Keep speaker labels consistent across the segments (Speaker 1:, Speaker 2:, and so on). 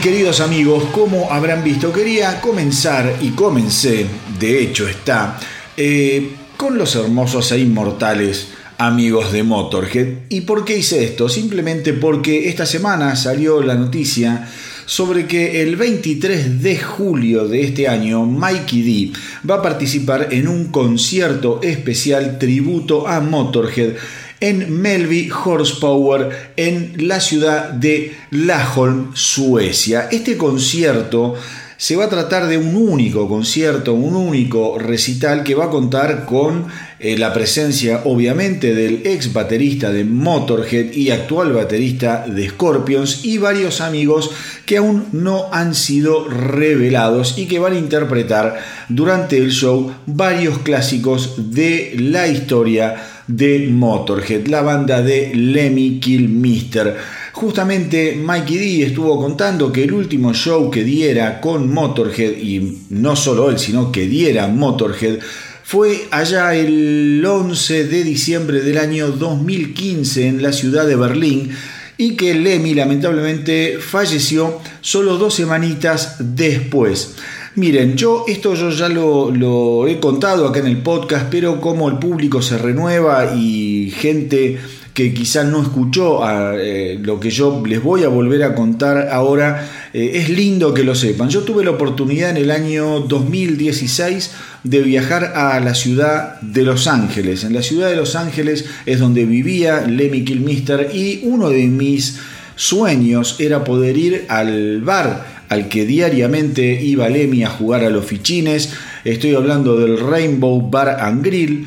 Speaker 1: Queridos amigos, como habrán visto, quería comenzar y comencé, de hecho está, eh, con los hermosos e inmortales amigos de Motorhead. ¿Y por qué hice esto? Simplemente porque esta semana salió la noticia sobre que el 23 de julio de este año Mikey D va a participar en un concierto especial tributo a Motorhead en Melby Horsepower en la ciudad de Laholm, Suecia. Este concierto se va a tratar de un único concierto, un único recital que va a contar con eh, la presencia obviamente del ex baterista de Motorhead y actual baterista de Scorpions y varios amigos que aún no han sido revelados y que van a interpretar durante el show varios clásicos de la historia de Motorhead, la banda de Lemmy Kilmister. Justamente Mikey D estuvo contando que el último show que diera con Motorhead, y no solo él, sino que diera Motorhead, fue allá el 11 de diciembre del año 2015 en la ciudad de Berlín y que Lemmy lamentablemente falleció solo dos semanitas después. Miren, yo esto yo ya lo, he contado acá en el podcast, pero como el público se renueva y gente que quizás no escuchó a, eh, lo que yo les voy a volver a contar ahora, eh, es lindo que lo sepan. Yo tuve la oportunidad en el año 2016 de viajar a la ciudad de Los Ángeles. En la ciudad de Los Ángeles es donde vivía Lemmy Kilmister y uno de mis sueños era poder ir al bar al que diariamente iba Lemmy a jugar a los fichines. Estoy hablando del Rainbow Bar and Grill.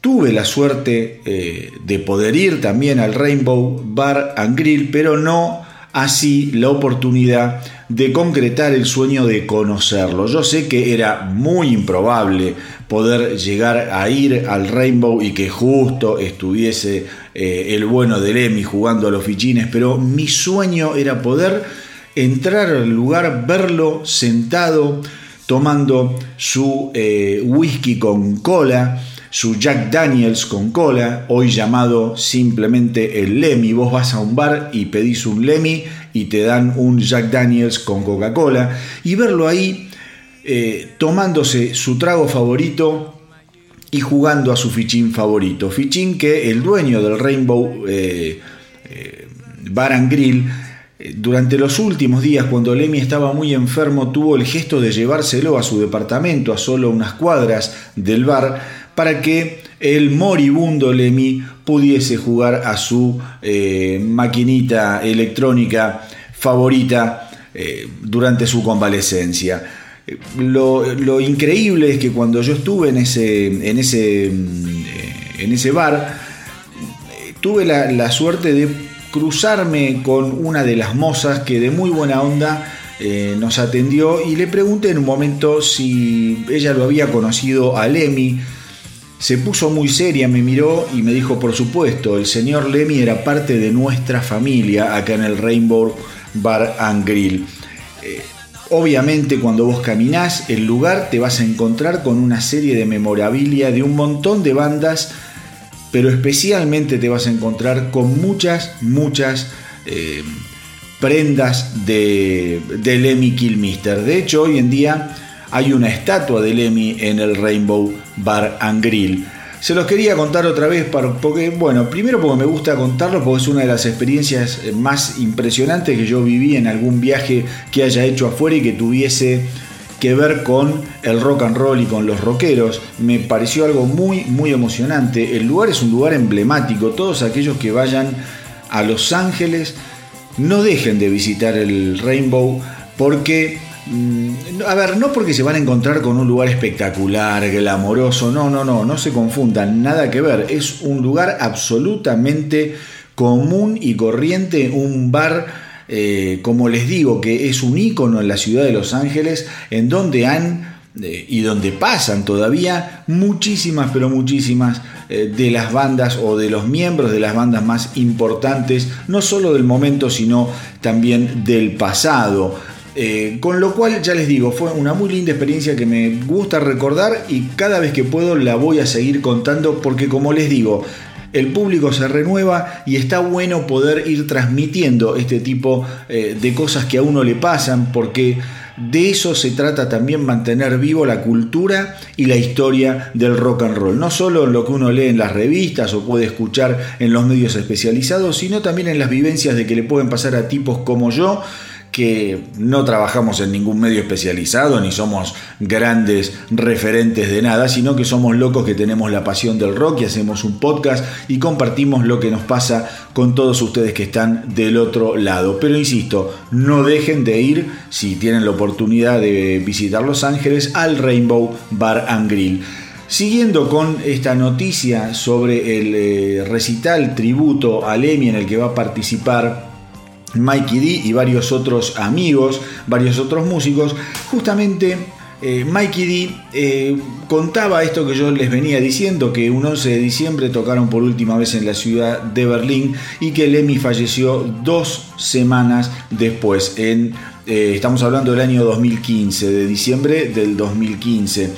Speaker 1: Tuve la suerte eh, de poder ir también al Rainbow Bar and Grill, pero no así la oportunidad de concretar el sueño de conocerlo. Yo sé que era muy improbable poder llegar a ir al Rainbow y que justo estuviese eh, el bueno de Lemmy jugando a los fichines, pero mi sueño era poder entrar al lugar, verlo sentado, tomando su eh, whisky con cola, su Jack Daniels con cola, hoy llamado simplemente el Lemmy. Vos vas a un bar y pedís un Lemmy y te dan un Jack Daniels con Coca-Cola y verlo ahí eh, tomándose su trago favorito y jugando a su fichín favorito. Fichín que el dueño del Rainbow eh, Bar and Grill durante los últimos días, cuando Lemmy estaba muy enfermo, tuvo el gesto de llevárselo a su departamento a solo unas cuadras del bar para que el moribundo Lemmy pudiese jugar a su eh, maquinita electrónica favorita eh, durante su convalecencia. Lo, increíble es que cuando yo estuve en ese, en ese, en ese bar, tuve la suerte de cruzarme con una de las mozas que de muy buena onda eh, nos atendió y le pregunté en un momento si ella lo había conocido a Lemmy. Se puso muy seria, me miró y me dijo, por supuesto, el señor Lemmy era parte de nuestra familia acá en el Rainbow Bar and Grill. Eh, obviamente cuando vos caminás el lugar te vas a encontrar con una serie de memorabilia de un montón de bandas pero especialmente te vas a encontrar con muchas, muchas eh, prendas de, de Lemmy Kilmister. De hecho, hoy en día hay una estatua de Lemmy en el Rainbow Bar and Grill. Se los quería contar otra vez porque, bueno, primero porque me gusta contarlo porque es una de las experiencias más impresionantes que yo viví en algún viaje que haya hecho afuera y que tuviese que ver con el rock and roll y con los rockeros. Me pareció algo muy, muy emocionante. El lugar es un lugar emblemático. Todos aquellos que vayan a Los Ángeles no dejen de visitar el Rainbow porque mm, a ver, no porque se van a encontrar con un lugar espectacular, glamoroso, no, no, no, no se confundan, nada que ver, es un lugar absolutamente común y corriente, un bar eh, como les digo, que es un ícono en la ciudad de Los Ángeles, en donde han eh, y donde pasan todavía muchísimas, pero muchísimas eh, de las bandas o de los miembros de las bandas más importantes, no solo del momento, sino también del pasado. con lo cual, ya les digo, fue una muy linda experiencia que me gusta recordar y cada vez que puedo la voy a seguir contando porque como les digo, el público se renueva y está bueno poder ir transmitiendo este tipo eh, de cosas que a uno le pasan porque de eso se trata también mantener vivo la cultura y la historia del rock and roll. No solo en lo que uno lee en las revistas o puede escuchar en los medios especializados, sino también en las vivencias de que le pueden pasar a tipos como yo que no trabajamos en ningún medio especializado ni somos grandes referentes de nada, sino que somos locos que tenemos la pasión del rock y hacemos un podcast y compartimos lo que nos pasa con todos ustedes que están del otro lado. Pero insisto, no dejen de ir, si tienen la oportunidad de visitar Los Ángeles, al Rainbow Bar and Grill. Siguiendo con esta noticia sobre el eh, recital tributo al Emmy en el que va a participar Mikey D y varios otros amigos, varios otros músicos, justamente eh, Mikey D eh, contaba esto que yo les venía diciendo, que un 11 de diciembre tocaron por última vez en la ciudad de Berlín y que Lemmy falleció dos semanas después, en, eh, estamos hablando del año 2015, de diciembre del 2015.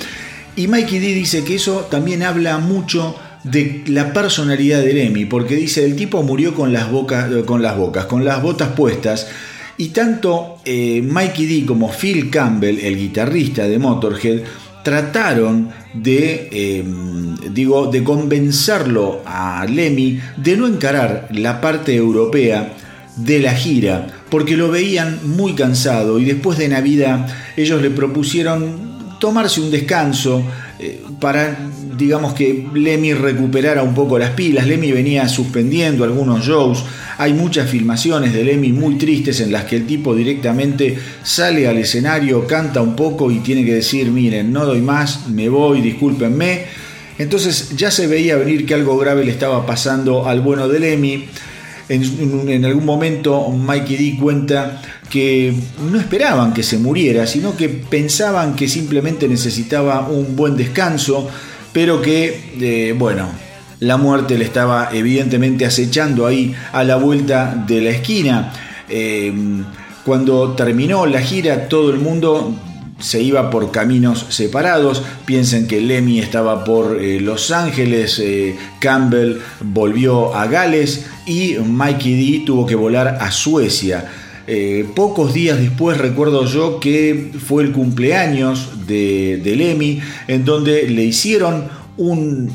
Speaker 1: Y Mikey D dice que eso también habla mucho de la personalidad de Lemmy, porque dice, el tipo murió con las, bocas, con las bocas, con las botas puestas, y tanto eh, Mikey D como Phil Campbell, el guitarrista de Motorhead, trataron de, em, digo, de convencerlo a Lemmy de no encarar la parte europea de la gira, porque lo veían muy cansado y después de Navidad ellos le propusieron tomarse un descanso eh, para digamos que Lemmy recuperara un poco las pilas. Lemmy venía suspendiendo algunos shows. Hay muchas filmaciones de Lemmy muy tristes en las que el tipo directamente sale al escenario, canta un poco y tiene que decir, miren, no doy más, me voy, discúlpenme. Entonces ya se veía venir que algo grave le estaba pasando al bueno de Lemmy. En, algún momento Mikey D cuenta que no esperaban que se muriera, sino que pensaban que simplemente necesitaba un buen descanso, pero que, eh, bueno, la muerte le estaba evidentemente acechando ahí a la vuelta de la esquina. Em, cuando terminó la gira, todo el mundo se iba por caminos separados. Piensen que Lemmy estaba por eh, Los Ángeles, eh, Campbell volvió a Gales y Mikey D tuvo que volar a Suecia. Pocos días después recuerdo yo que fue el cumpleaños de, Lemmy, en donde le hicieron un,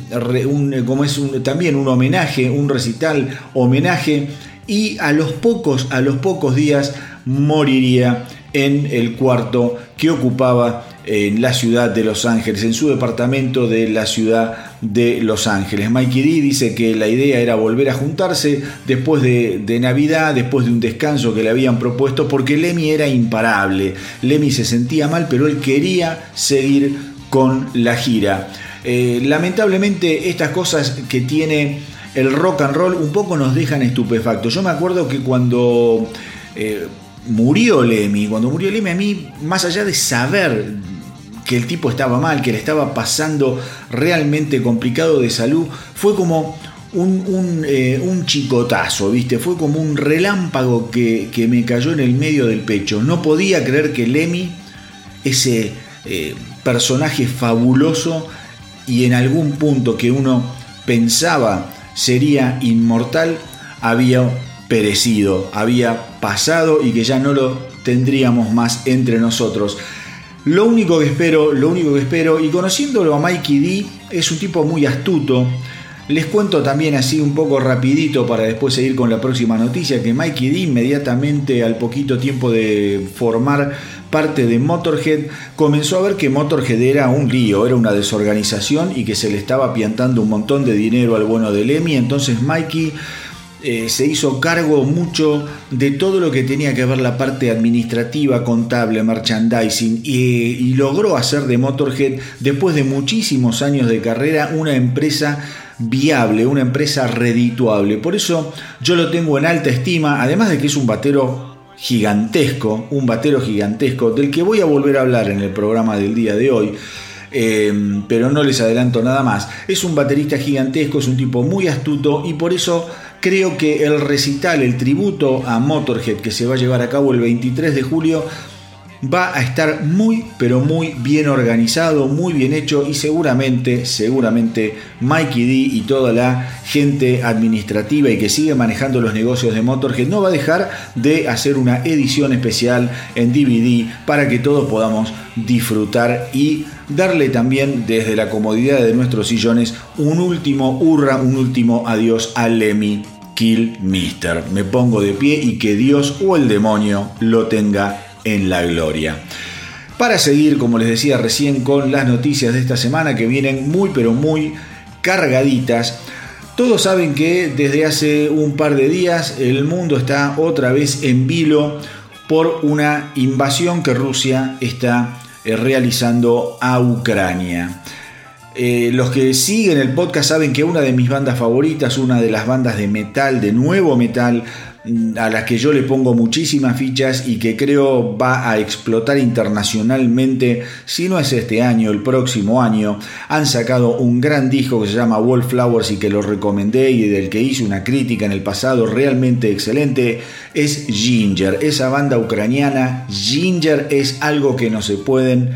Speaker 1: como es también un homenaje, un recital homenaje, y a los pocos, a los pocos días moriría en el cuarto que ocupaba en la ciudad de Los Ángeles, en su departamento de la ciudad de Los Ángeles. Mikey D dice que la idea era volver a juntarse después de, Navidad, después de un descanso que le habían propuesto, porque Lemmy era imparable. Lemmy se sentía mal, pero él quería seguir con la gira. Eh, lamentablemente estas cosas que tiene el rock and roll un poco nos dejan estupefactos. Yo me acuerdo que cuando... Eh, murió Lemmy, cuando murió Lemmy a mí, más allá de saber que el tipo estaba mal, que le estaba pasando realmente complicado de salud, fue como un, eh, chicotazo, ¿viste? Fue como un relámpago que, me cayó en el medio del pecho. No podía creer que Lemmy, ese eh, personaje fabuloso y en algún punto que uno pensaba sería inmortal, había perecido, había pasado y que ya no lo tendríamos más entre nosotros. Lo único que espero, lo único que espero, y conociéndolo a Mikey D, es un tipo muy astuto. Les cuento también así un poco rapidito para después seguir con la próxima noticia que Mikey D inmediatamente al poquito tiempo de formar parte de Motorhead comenzó a ver que Motorhead era un lío, era una desorganización y que se le estaba piantando un montón de dinero al bueno de Lemmy. Entonces Mikey eh, se hizo cargo mucho de todo lo que tenía que ver la parte administrativa, contable, merchandising y, logró hacer de Motorhead, después de muchísimos años de carrera, una empresa viable, una empresa redituable. Por eso yo lo tengo en alta estima, además de que es un batero gigantesco, un batero gigantesco, del que voy a volver a hablar en el programa del día de hoy. Eh, pero no les adelanto nada más. Es un baterista gigantesco, es un tipo muy astuto y por eso creo que el recital, el tributo a Motorhead que se va a llevar a cabo el 23 de julio, va a estar muy pero muy bien organizado, muy bien hecho y seguramente, seguramente Mikey D y toda la gente administrativa y que sigue manejando los negocios de Motorhead no va a dejar de hacer una edición especial en DVD para que todos podamos disfrutar y darle también desde la comodidad de nuestros sillones un último hurra, un último adiós a Lemmy Kill Mister. Me pongo de pie y que Dios o el demonio lo tenga en la gloria. Para seguir, como les decía recién, con las noticias de esta semana que vienen muy pero muy cargaditas. Todos saben que desde hace un par de días el mundo está otra vez en vilo por una invasión que Rusia está eh, realizando a Ucrania. Eh, los que siguen el podcast saben que una de mis bandas favoritas, una de las bandas de metal, de nuevo metal, a las que yo le pongo muchísimas fichas y que creo va a explotar internacionalmente, si no es este año, el próximo año, han sacado un gran disco que se llama Wallflowers y que lo recomendé y del que hice una crítica en el pasado realmente excelente, es Ginger, esa banda ucraniana. Ginger es algo que no se pueden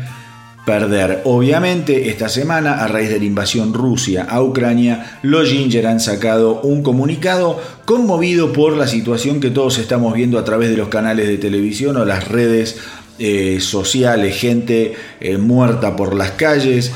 Speaker 1: perder. Obviamente, esta semana, a raíz de la invasión Rusia a Ucrania, los Ginger han sacado un comunicado conmovido por la situación que todos estamos viendo a través de los canales de televisión o las redes eh, sociales, gente eh, muerta por las calles,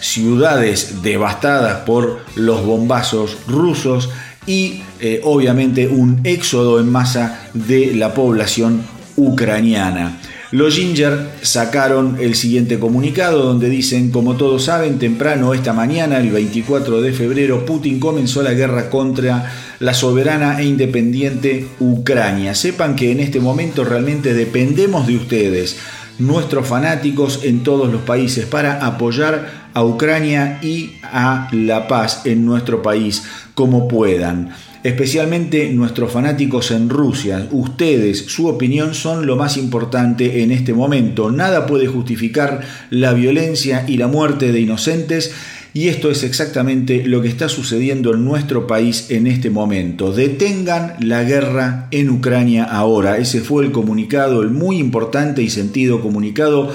Speaker 1: ciudades devastadas por los bombazos rusos y eh, obviamente un éxodo en masa de la población ucraniana. Los Ginger sacaron el siguiente comunicado donde dicen, como todos saben, temprano esta mañana, el 24 de febrero, Putin comenzó la guerra contra la soberana e independiente Ucrania. Sepan que en este momento realmente dependemos de ustedes, nuestros fanáticos en todos los países, para apoyar a Ucrania y a la paz en nuestro país como puedan especialmente nuestros fanáticos en Rusia. Ustedes, su opinión son lo más importante en este momento. Nada puede justificar la violencia y la muerte de inocentes. Y esto es exactamente lo que está sucediendo en nuestro país en este momento. Detengan la guerra en Ucrania ahora. Ese fue el comunicado, el muy importante y sentido comunicado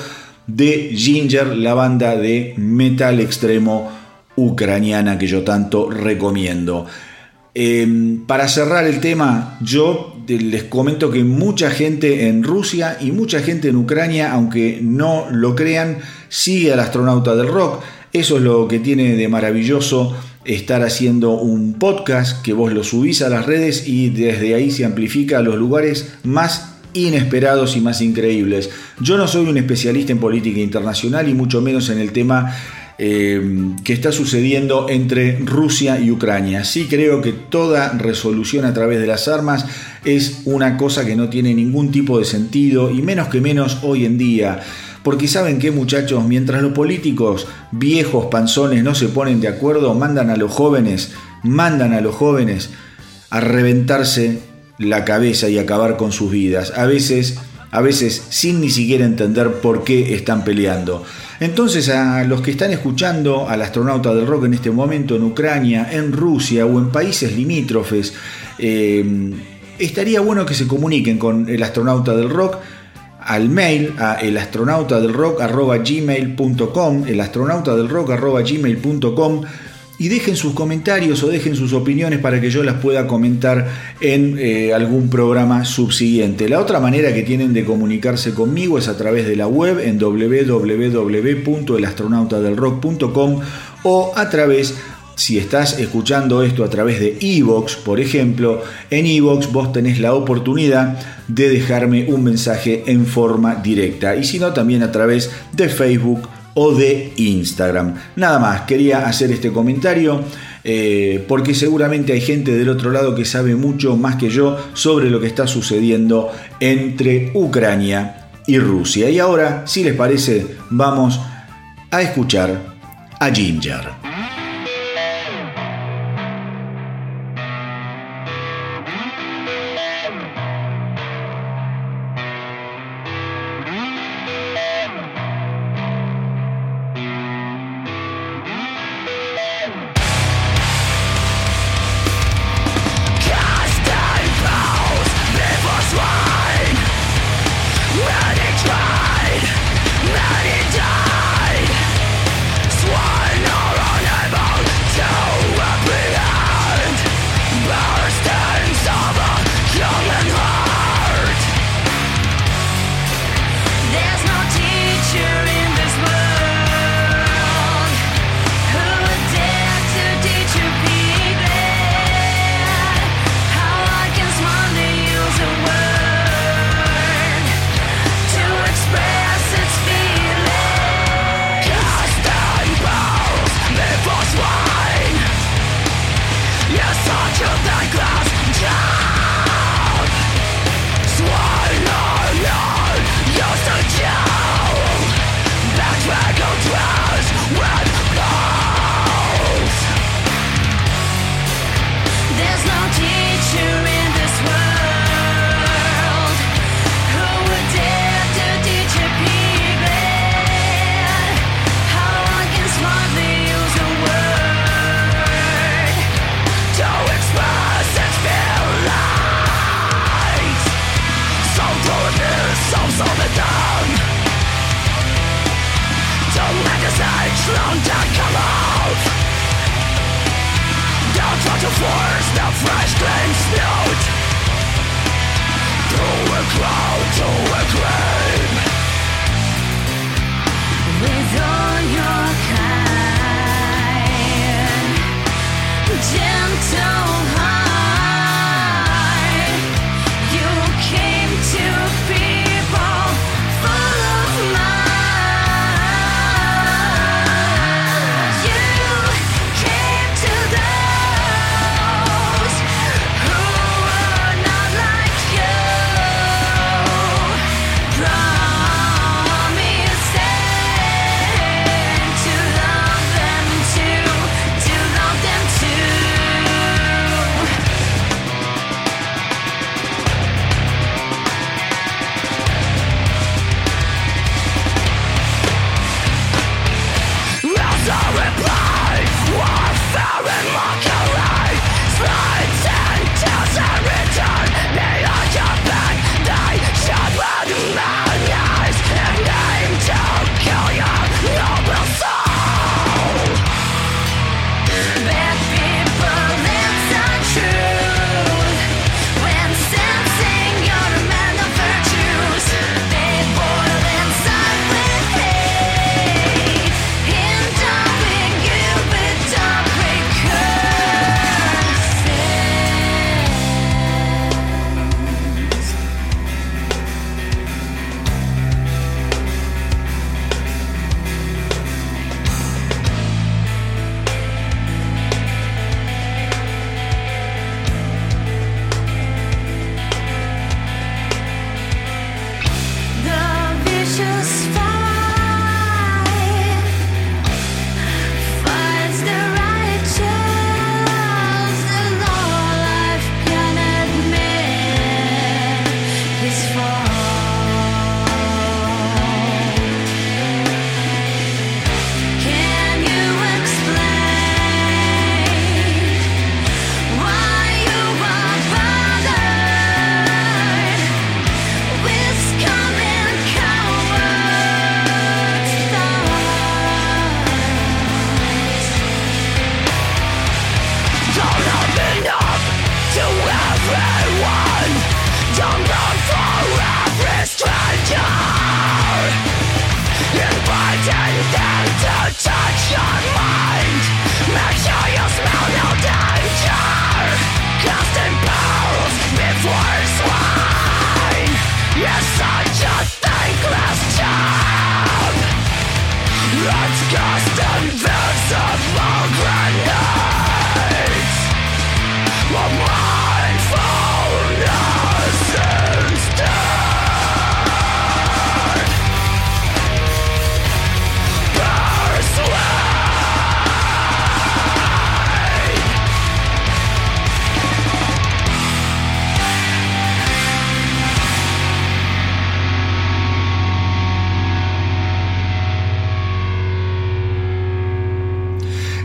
Speaker 1: de Ginger, la banda de metal extremo ucraniana que yo tanto recomiendo. Em, para cerrar el tema, yo les comento que mucha gente en Rusia y mucha gente en Ucrania, aunque no lo crean, sigue al astronauta del rock. Eso es lo que tiene de maravilloso estar haciendo un podcast que vos lo subís a las redes y desde ahí se amplifica a los lugares más inesperados y más increíbles. Yo no soy un especialista en política internacional y mucho menos en el tema eh, que está sucediendo entre Rusia y Ucrania. Sí creo que toda resolución a través de las armas es una cosa que no tiene ningún tipo de sentido y menos que menos hoy en día. Porque saben que muchachos, mientras los políticos viejos panzones no se ponen de acuerdo, mandan a los jóvenes, mandan a los jóvenes a reventarse la cabeza y acabar con sus vidas. A veces, a veces sin ni siquiera entender por qué están peleando. Entonces a los que están escuchando al astronauta del rock en este momento en Ucrania, en Rusia o en países limítrofes, eh, estaría bueno que se comuniquen con el astronauta del rock al mail a elastronautadelrock.gmail.com elastronautadelrock.gmail.com y dejen sus comentarios o dejen sus opiniones para que yo las pueda comentar en eh, algún programa subsiguiente. La otra manera que tienen de comunicarse conmigo es a través de la web en www.elastronautadelrock.com o a través si estás escuchando esto a través de Evox, por ejemplo, en Evox vos tenés la oportunidad de dejarme un mensaje en forma directa y si no también a través de Facebook o de Instagram. Nada más, quería hacer este comentario eh, porque seguramente hay gente del otro lado que sabe mucho más que yo sobre lo que está sucediendo entre Ucrania y Rusia. Y ahora, si les parece, vamos a escuchar a Ginger.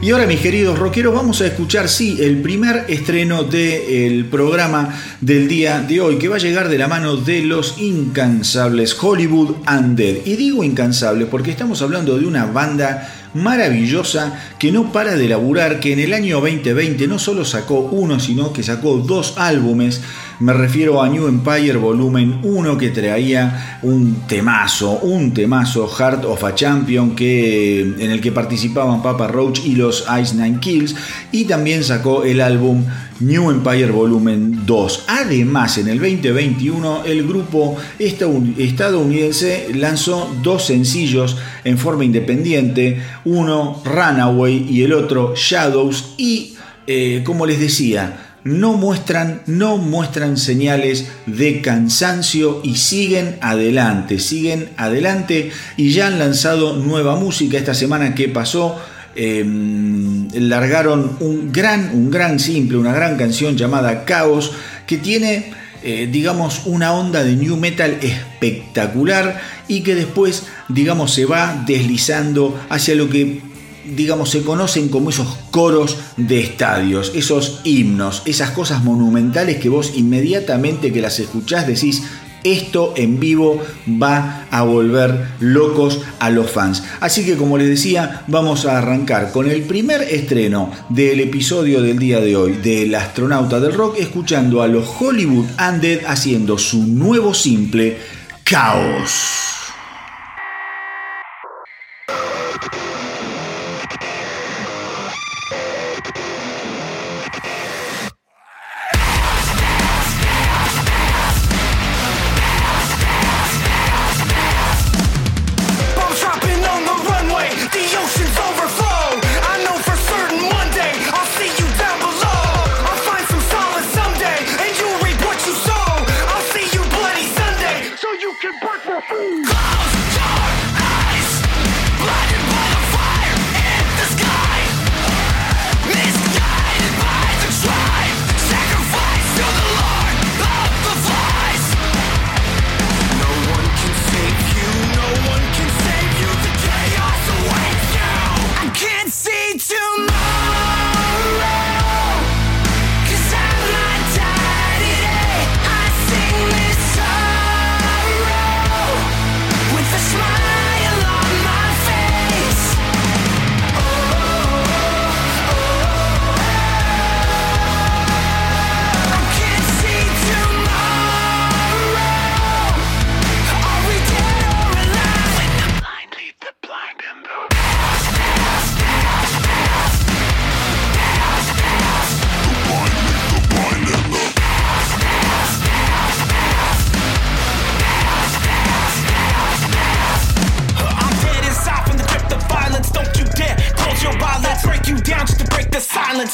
Speaker 1: Y ahora, mis queridos rockeros, vamos a escuchar, sí, el primer estreno del programa del día de hoy, que va a llegar de la mano de los incansables Hollywood Undead. Y digo incansables porque estamos hablando de una banda maravillosa que no para de laburar, que en el año 2020 no solo sacó uno, sino que sacó dos álbumes me refiero a New Empire Volumen 1 que traía un temazo, un temazo Heart of a Champion que, en el que participaban Papa Roach y los Ice Nine Kills y también sacó el álbum New Empire Volumen 2. Además, en el 2021 el grupo estadounidense lanzó dos sencillos en forma independiente, uno Runaway y el otro Shadows y eh, como les decía, no muestran, no muestran señales de cansancio y siguen adelante, siguen adelante y ya han lanzado nueva música esta semana que pasó. Em, largaron un gran, un gran simple, una gran canción llamada Caos que tiene, eh, digamos, una onda de new metal espectacular y que después, digamos, se va deslizando hacia lo que digamos, se conocen como esos coros de estadios, esos himnos, esas cosas monumentales que vos inmediatamente que las escuchás decís, Esto en vivo va a volver locos a los fans. Así que como les decía, vamos a arrancar con el primer estreno del episodio del día de hoy del astronauta del rock, escuchando a los Hollywood Undead haciendo su nuevo simple, Caos.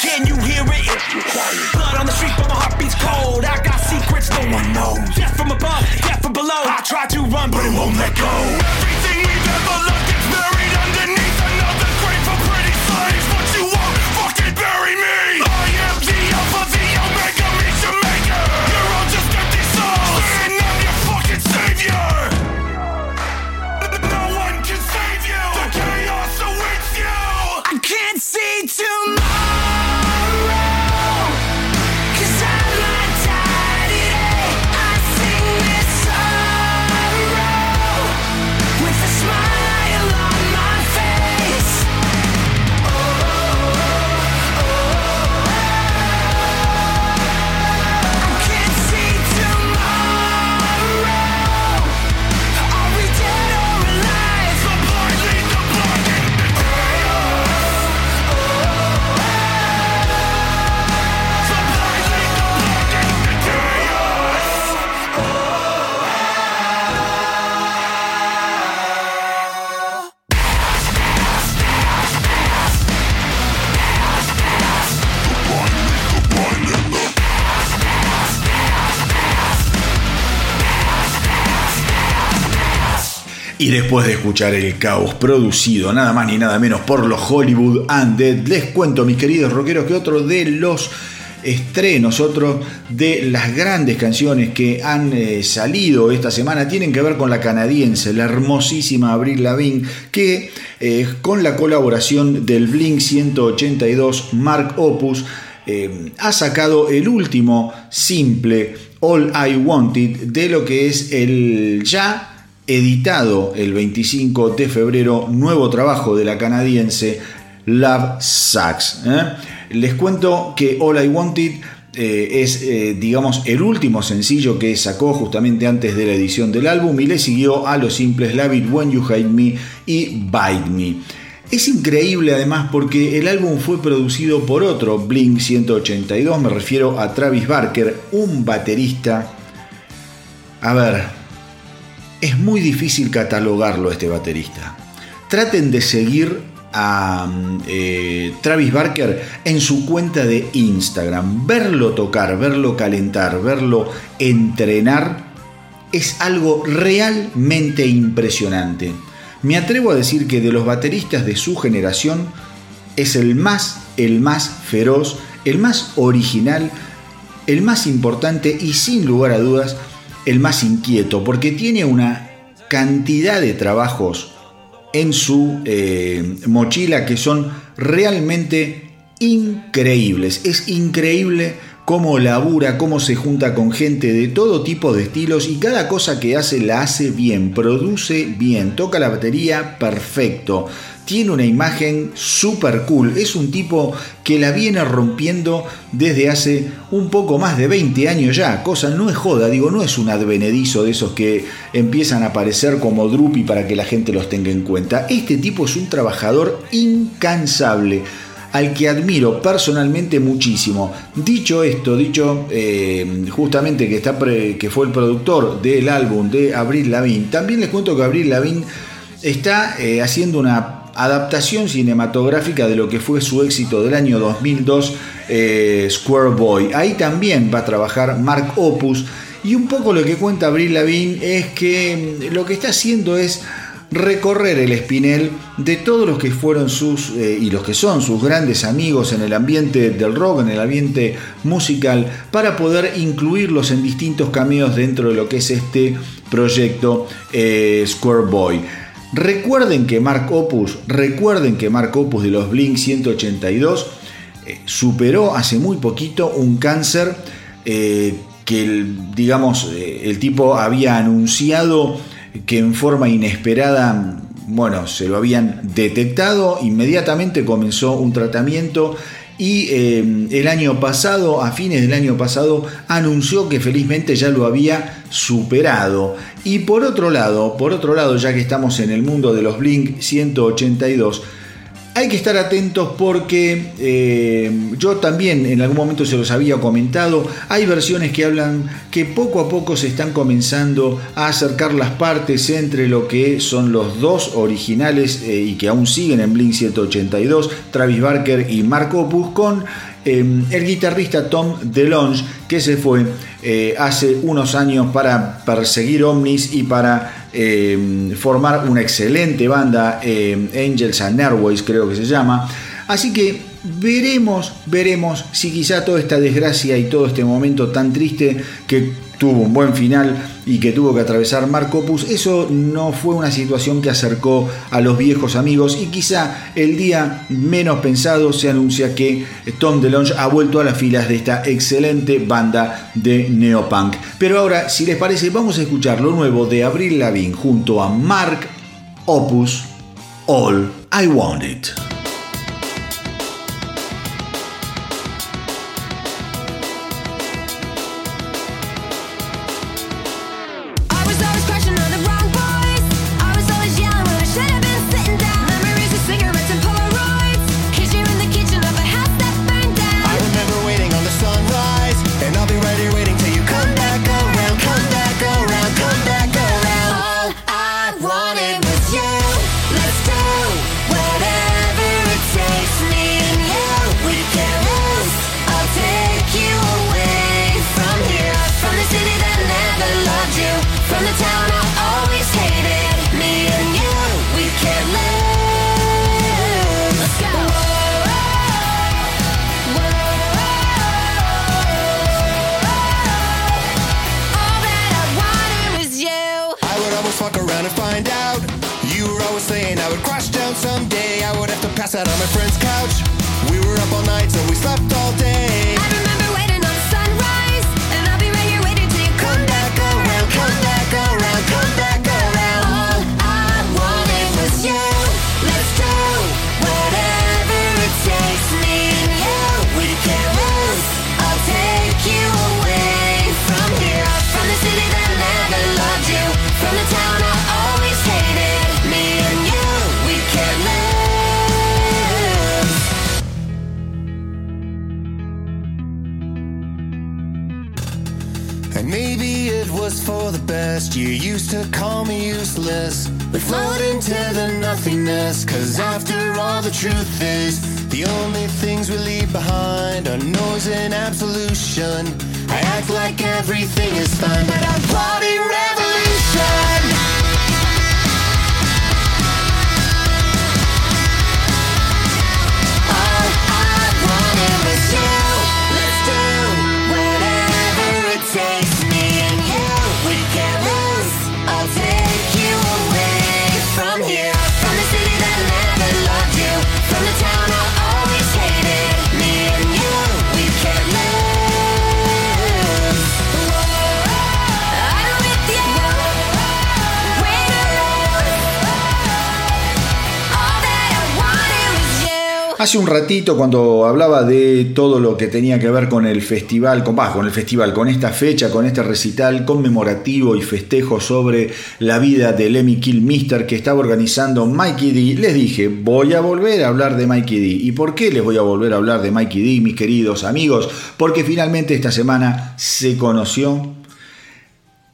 Speaker 2: Can you hear it. Blood on the street, but my heart beats cold. I got secrets no one knows. Death from above, death from below. I try to run, but it won't let go. Everything we've ever loved.
Speaker 1: Y después de escuchar el caos producido nada más ni nada menos por los Hollywood Undead, les cuento, mis queridos rockeros, que otro de los estrenos, otro de las grandes canciones que han eh, salido esta semana tienen que ver con la canadiense, la hermosísima Avril Lavigne, que eh, con la colaboración del Blink 182 Mark Opus eh, ha sacado el último simple All I Wanted de lo que es el ya editado el 25 de febrero, nuevo trabajo de la canadiense Love Sucks. ¿eh? Les cuento que All I Wanted eh, es, eh, digamos, el último sencillo que sacó justamente antes de la edición del álbum y le siguió a los simples Love It When You Hate Me y Bite Me. Es increíble además porque el álbum fue producido por otro Blink 182, me refiero a Travis Barker, un baterista. A ver, es muy difícil catalogarlo este baterista. Traten de seguir a eh, Travis Barker en su cuenta de Instagram. Verlo tocar, verlo calentar, verlo entrenar es algo realmente impresionante. Me atrevo a decir que de los bateristas de su generación es el más, el más feroz, el más original, el más importante y sin lugar a dudas el más inquieto, porque tiene una cantidad de trabajos en su eh, mochila que son realmente increíbles. Es increíble cómo labura, cómo se junta con gente de todo tipo de estilos y cada cosa que hace la hace bien, produce bien, toca la batería perfecto. Tiene una imagen super cool. Es un tipo que la viene rompiendo desde hace un poco más de 20 años ya. Cosa no es joda, digo, no es un advenedizo de esos que empiezan a aparecer como Drupi para que la gente los tenga en cuenta. Este tipo es un trabajador incansable al que admiro personalmente muchísimo. Dicho esto, dicho eh, justamente que, está que fue el productor del álbum de Abril Lavigne, también les cuento que Abril Lavigne está eh, haciendo una adaptación cinematográfica de lo que fue su éxito del año 2002, eh, Square Boy. Ahí también va a trabajar Mark Opus. Y un poco lo que cuenta Abril Lavigne es que mm, lo que está haciendo es recorrer el espinel de todos los que fueron sus eh, y los que son sus grandes amigos en el ambiente del rock, en el ambiente musical, para poder incluirlos en distintos cameos dentro de lo que es este proyecto eh, Square Boy. Recuerden que Mark Opus, recuerden que Mark Opus de los Blink 182 eh, superó hace muy poquito un cáncer que digamos el tipo había anunciado que en forma inesperada, bueno, se lo habían detectado, inmediatamente comenzó un tratamiento y eh, el año pasado, a fines del año pasado, anunció que felizmente ya lo había superado. Y por otro lado, por otro lado, ya que estamos en el mundo de los Blink 182, hay que estar atentos porque eh, yo también en algún momento se los había comentado, hay versiones que hablan que poco a poco se están comenzando a acercar las partes entre lo que son los dos originales eh, y que aún siguen en Blink 182, Travis Barker y Mark Opus, Em, el guitarrista Tom DeLonge, que se fue eh, hace unos años para perseguir ovnis y para em, formar una excelente banda, Angels and Airways creo que se llama. Así que veremos, veremos si quizá toda esta desgracia y todo este momento tan triste que tuvo un buen final y que tuvo que atravesar Mark Opus, eso no fue una situación que acercó a los viejos amigos y quizá el día menos pensado se anuncia que Tom DeLonge ha vuelto a las filas de esta excelente banda de neopunk. Pero ahora, si les parece, vamos a escuchar lo nuevo de Abril Lavigne junto a Mark Opus, All I Wanted.
Speaker 3: you used to call me useless. We flowed into the nothingness, cause after all, the truth is the only things we leave behind are noise and absolution. I act like everything is fine, but I'm plotting revolution.
Speaker 1: Hace un ratito cuando hablaba de todo lo que tenía que ver con el festival, con, con el festival, con esta fecha, con este recital conmemorativo y festejo sobre la vida de Lemmy Kilmister que estaba organizando Mikey D, les dije, voy a volver a hablar de Mikey D. ¿Y por qué les voy a volver a hablar de Mikey D, mis queridos amigos? Porque finalmente esta semana se conoció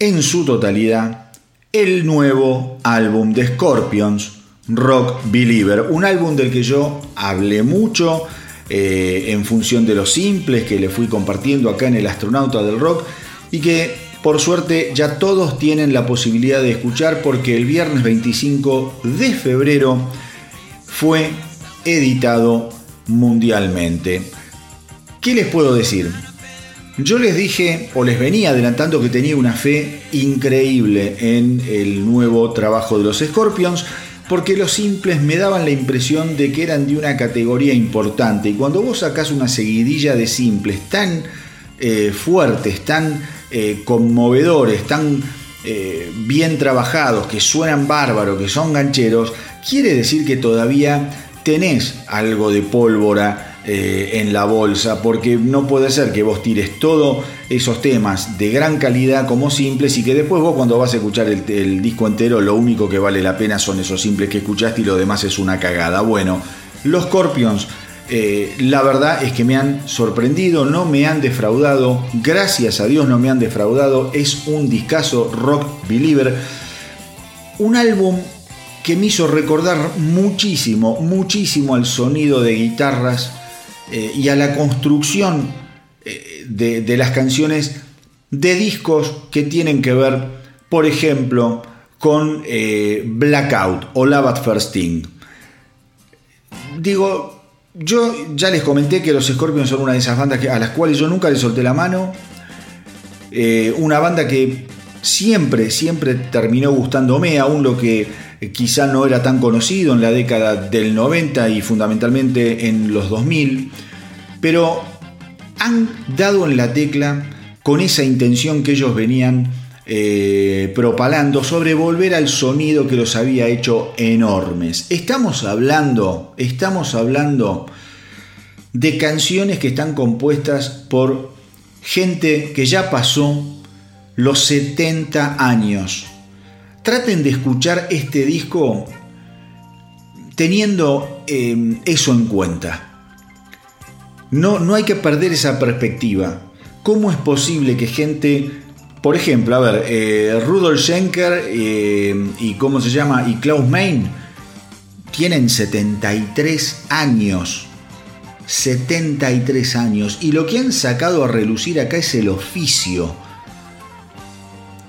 Speaker 1: en su totalidad el nuevo álbum de Scorpions, Rock Believer, un álbum del que yo hablé mucho eh, en función de los simples que le fui compartiendo acá en el Astronauta del Rock y que por suerte ya todos tienen la posibilidad de escuchar porque el viernes 25 de febrero fue editado mundialmente. ¿Qué les puedo decir? Yo les dije o les venía adelantando que tenía una fe increíble en el nuevo trabajo de los Scorpions porque los simples me daban la impresión de que eran de una categoría importante. Y cuando vos sacás una seguidilla de simples tan eh, fuertes, tan eh, conmovedores, tan eh, bien trabajados, que suenan bárbaros, que son gancheros, quiere decir que todavía tenés algo de pólvora eh, en la bolsa, porque no puede ser que vos tires todos esos temas de gran calidad como simples y que después vos cuando vas a escuchar el, disco entero lo único que vale la pena son esos simples que escuchaste y lo demás es una cagada. Bueno, los Scorpions eh, la verdad es que me han sorprendido, no me han defraudado, gracias a Dios no me han defraudado, es un discazo rock believer, un álbum que me hizo recordar muchísimo, muchísimo al sonido de guitarras eh, y a la construcción eh, de, las canciones de discos que tienen que ver, por ejemplo, con eh, Blackout o Love at First Thing. Digo, yo ya les comenté que los Scorpions son una de esas bandas a las cuales yo nunca les solté la mano. una banda que siempre, siempre terminó gustándome, aún lo que quizá no era tan conocido en la década del 90 y fundamentalmente en los 2000, pero han dado en la tecla con esa intención que ellos venían eh, propalando sobre volver al sonido que los había hecho enormes. Estamos hablando, estamos hablando de canciones que están compuestas por gente que ya pasó los 70 años traten de escuchar este disco teniendo eh, eso en cuenta. No, no hay que perder esa perspectiva. ¿Cómo es posible que gente, por ejemplo, a ver, eh, Rudolf Schenker eh, y cómo se llama, y Klaus Main, tienen 73 años. 73 años. Y lo que han sacado a relucir acá es el oficio.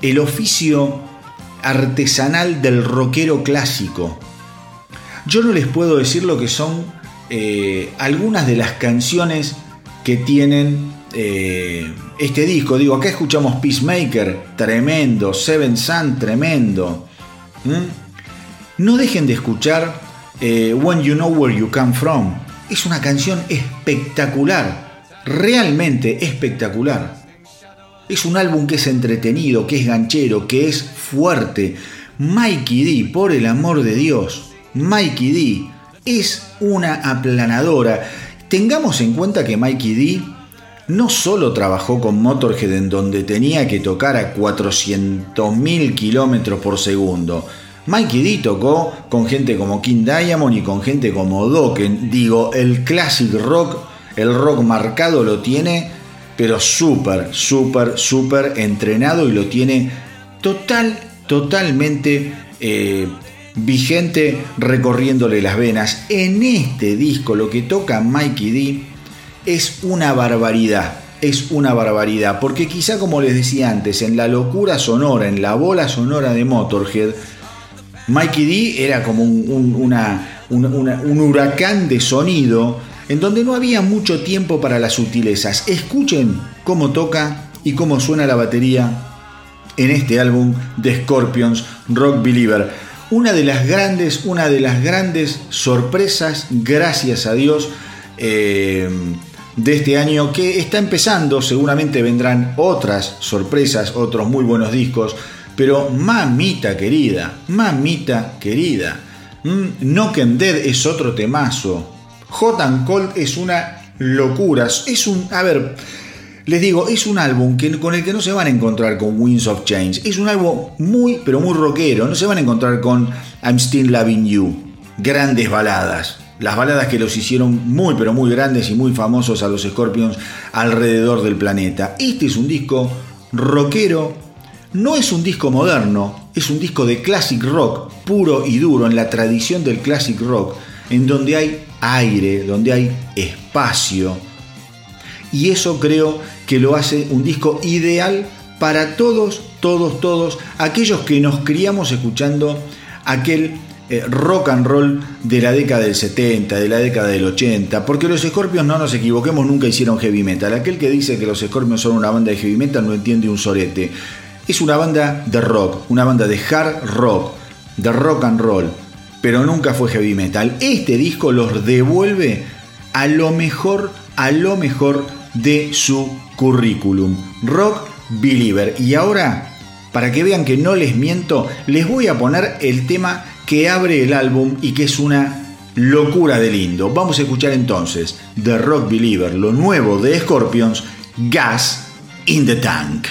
Speaker 1: El oficio artesanal del rockero clásico. Yo no les puedo decir lo que son eh, algunas de las canciones que tienen eh, este disco. Digo, acá escuchamos Peacemaker, tremendo, Seven Sun, tremendo. No dejen de escuchar eh, When You Know Where You Come From. Es una canción espectacular, realmente espectacular. Es un álbum que es entretenido, que es ganchero, que es fuerte. Mikey D, por el amor de Dios, Mikey D es una aplanadora. Tengamos en cuenta que Mikey D no solo trabajó con Motorhead en donde tenía que tocar a 400.000 kilómetros por segundo. Mikey D tocó con gente como King Diamond y con gente como Dokken. Digo, el classic rock, el rock marcado lo tiene pero súper, súper, súper entrenado y lo tiene total, totalmente eh, vigente recorriéndole las venas. En este disco lo que toca Mikey D es una barbaridad. Es una barbaridad, porque quizá como les decía antes, en la locura sonora, en la bola sonora de Motorhead, Mikey D era como un, un huracán de sonido en donde no había mucho tiempo para las sutilezas. Escuchen cómo toca y cómo suena la batería en este álbum de Scorpions Rock Believer. Una de las grandes, una de las grandes sorpresas, gracias a Dios, eh, de este año que está empezando. Seguramente vendrán otras sorpresas, otros muy buenos discos. Pero mamita querida, mamita querida. Mm, Knock Dead es otro temazo Hot and Cold es una locura. Es un. A ver. Les digo, es un álbum que, con el que no se van a encontrar con Winds of Change. Es un álbum muy, pero muy rockero. No se van a encontrar con I'm Still Loving You. Grandes baladas. Las baladas que los hicieron muy, pero muy grandes y muy famosos a los Scorpions alrededor del planeta. Este es un disco rockero. No es un disco moderno, es un disco de classic rock, puro y duro, en la tradición del classic rock, en donde hay aire, donde hay espacio. Y eso creo que lo hace un disco ideal para todos, todos, todos aquellos que nos criamos escuchando aquel eh, rock and roll de la década del 70, de la década del 80, porque los Scorpions, no nos equivoquemos, nunca hicieron heavy metal. Aquel que dice que los Scorpions son una banda de heavy metal no entiende un sorete. Es una banda de rock, una banda de hard rock, de rock and roll, pero nunca fue heavy metal. Este disco los devuelve a lo mejor, a lo mejor de su currículum. Rock Believer. Y ahora, para que vean que no les miento, les voy a poner el tema que abre el álbum y que es una locura de lindo. Vamos a escuchar entonces The Rock Believer, lo nuevo de Scorpions, Gas in the Tank.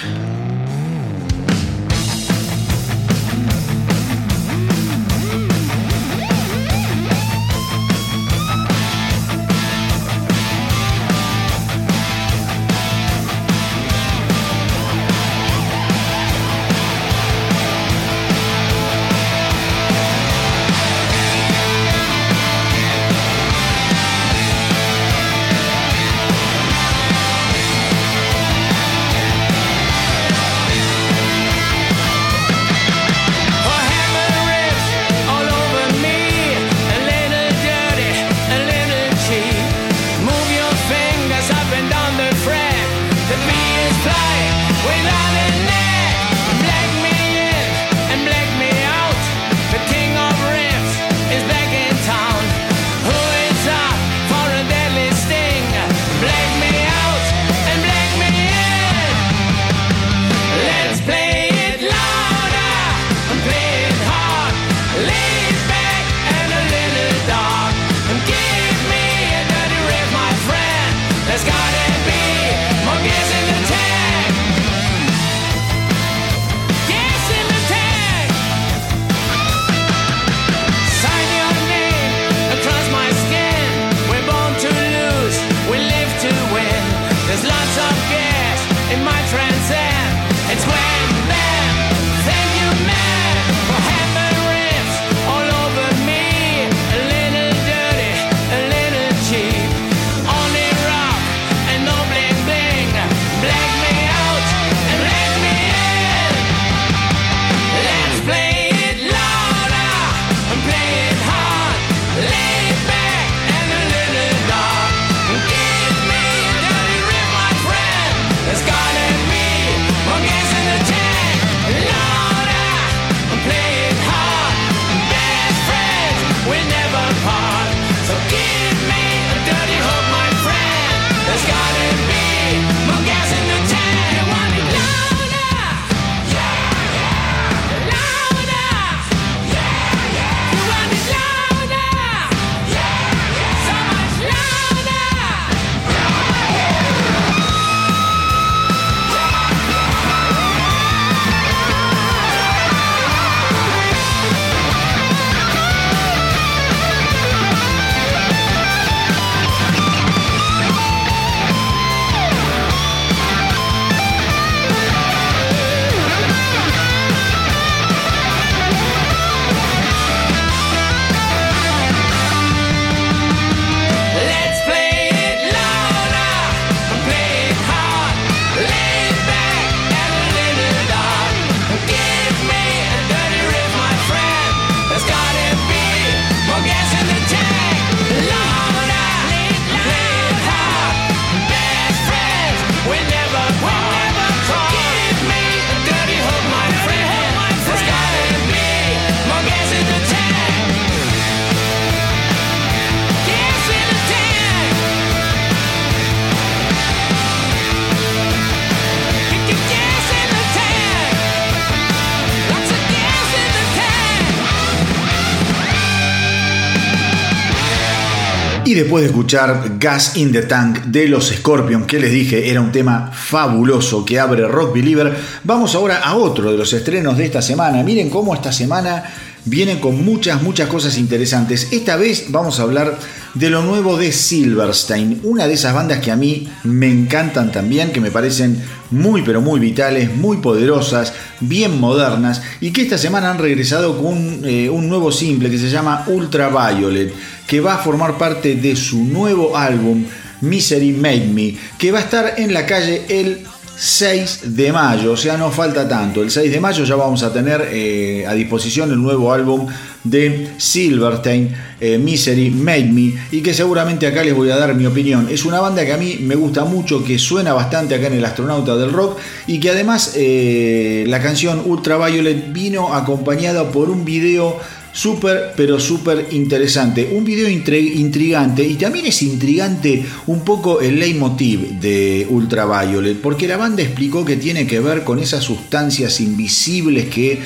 Speaker 1: Después de escuchar Gas in the Tank de los Scorpions, que les dije era un tema fabuloso que abre Rock Believer, vamos ahora a otro de los estrenos de esta semana. Miren cómo esta semana vienen con muchas, muchas cosas interesantes. Esta vez vamos a hablar de lo nuevo de Silverstein, una de esas bandas que a mí me encantan también, que me parecen muy pero muy vitales, muy poderosas, bien modernas y que esta semana han regresado con eh, un nuevo simple que se llama Ultraviolet, que va a formar parte de su nuevo álbum Misery Made Me, que va a estar en la calle el 6 de mayo, o sea, no falta tanto. El 6 de mayo ya vamos a tener eh, a disposición el nuevo álbum de Silverstein, eh, Misery Made Me, y que seguramente acá les voy a dar mi opinión. Es una banda que a mí me gusta mucho, que suena bastante acá en el Astronauta del Rock, y que además eh, la canción Ultraviolet vino acompañada por un video súper, pero súper interesante. Un video intrigante y también es intrigante un poco el leitmotiv de Ultraviolet, porque la banda explicó que tiene que ver con esas sustancias invisibles que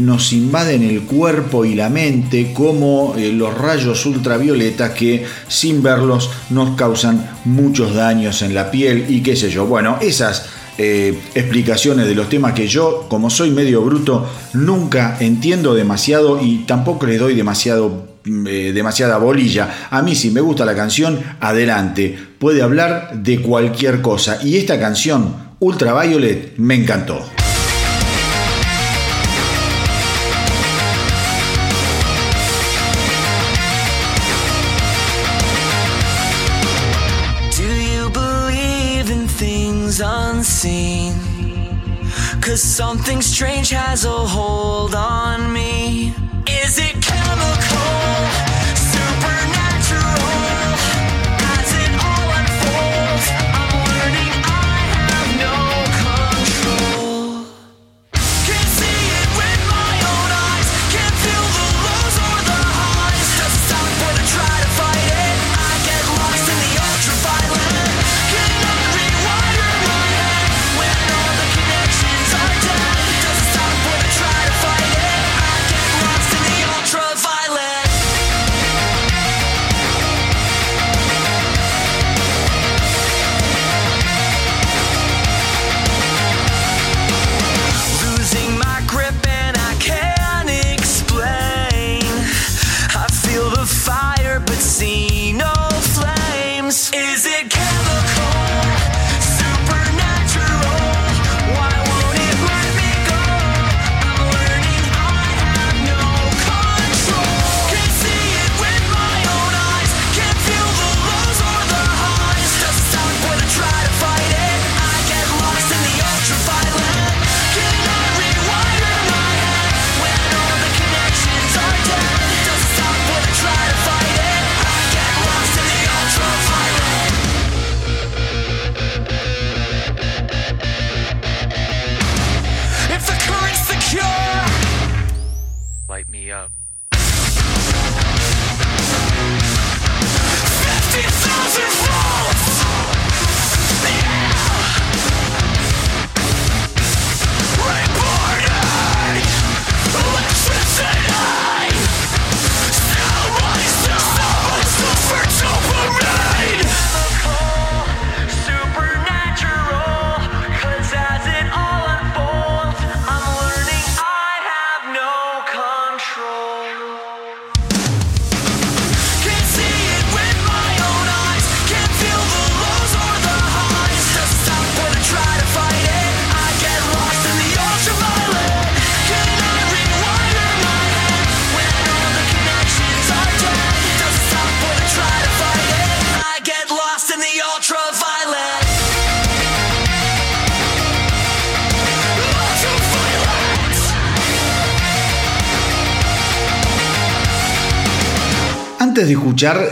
Speaker 1: nos invaden el cuerpo y la mente, como eh, los rayos ultravioletas que sin verlos nos causan muchos daños en la piel y qué sé yo. Bueno, esas eh, explicaciones de los temas que yo, como soy medio bruto, nunca entiendo demasiado y tampoco le doy demasiado, mm, eh, demasiada bolilla. A mí si me gusta la canción, adelante. Puede hablar de cualquier cosa. Y esta canción, Ultraviolet, me encantó.
Speaker 4: Unseen. Cause something strange has a hold on me. Is it chemical?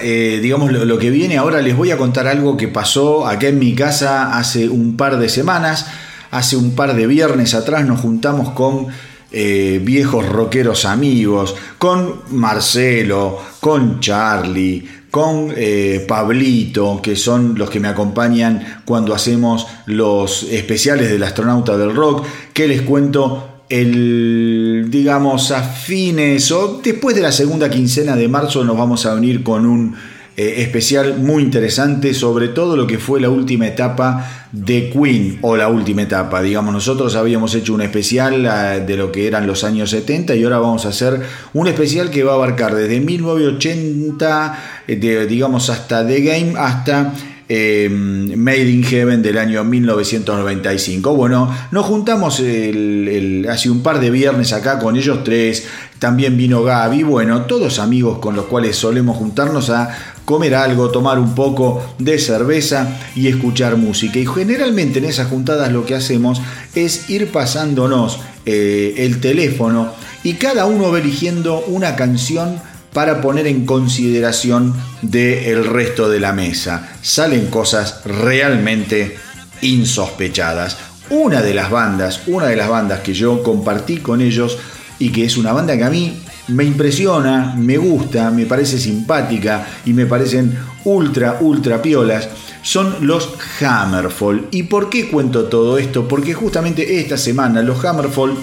Speaker 1: Eh, digamos, lo, que viene ahora, les voy a contar algo que pasó acá en mi casa hace un par de semanas. Hace un par de viernes atrás nos juntamos con eh, viejos rockeros amigos, con Marcelo, con Charlie, con eh, Pablito, que son los que me acompañan cuando hacemos los especiales del astronauta del rock, que les cuento el, digamos, a fines o después de la segunda quincena de marzo nos vamos a venir con un eh, especial muy interesante sobre todo lo que fue la última etapa de Queen o la última etapa. Digamos, nosotros habíamos hecho un especial eh, de lo que eran los años 70 y ahora vamos a hacer un especial que va a abarcar desde 1980, eh, digamos, hasta The Game, hasta Em, Made in Heaven del año 1995. Bueno, nos juntamos hace un par de viernes acá con ellos tres. También vino Gaby. Bueno, todos amigos con los cuales solemos juntarnos a comer algo, tomar un poco de cerveza y escuchar música. Y generalmente en esas juntadas lo que hacemos es ir pasándonos eh, el teléfono y cada uno va eligiendo una canción para poner en consideración del resto de la mesa. Salen cosas realmente insospechadas. Una de las bandas, una de las bandas que yo compartí con ellos y que es una banda que a mí me impresiona, me gusta, me parece simpática y me parecen ultra, ultra piolas, son los Hammerfall. ¿Y por qué cuento todo esto? Porque justamente esta semana los Hammerfall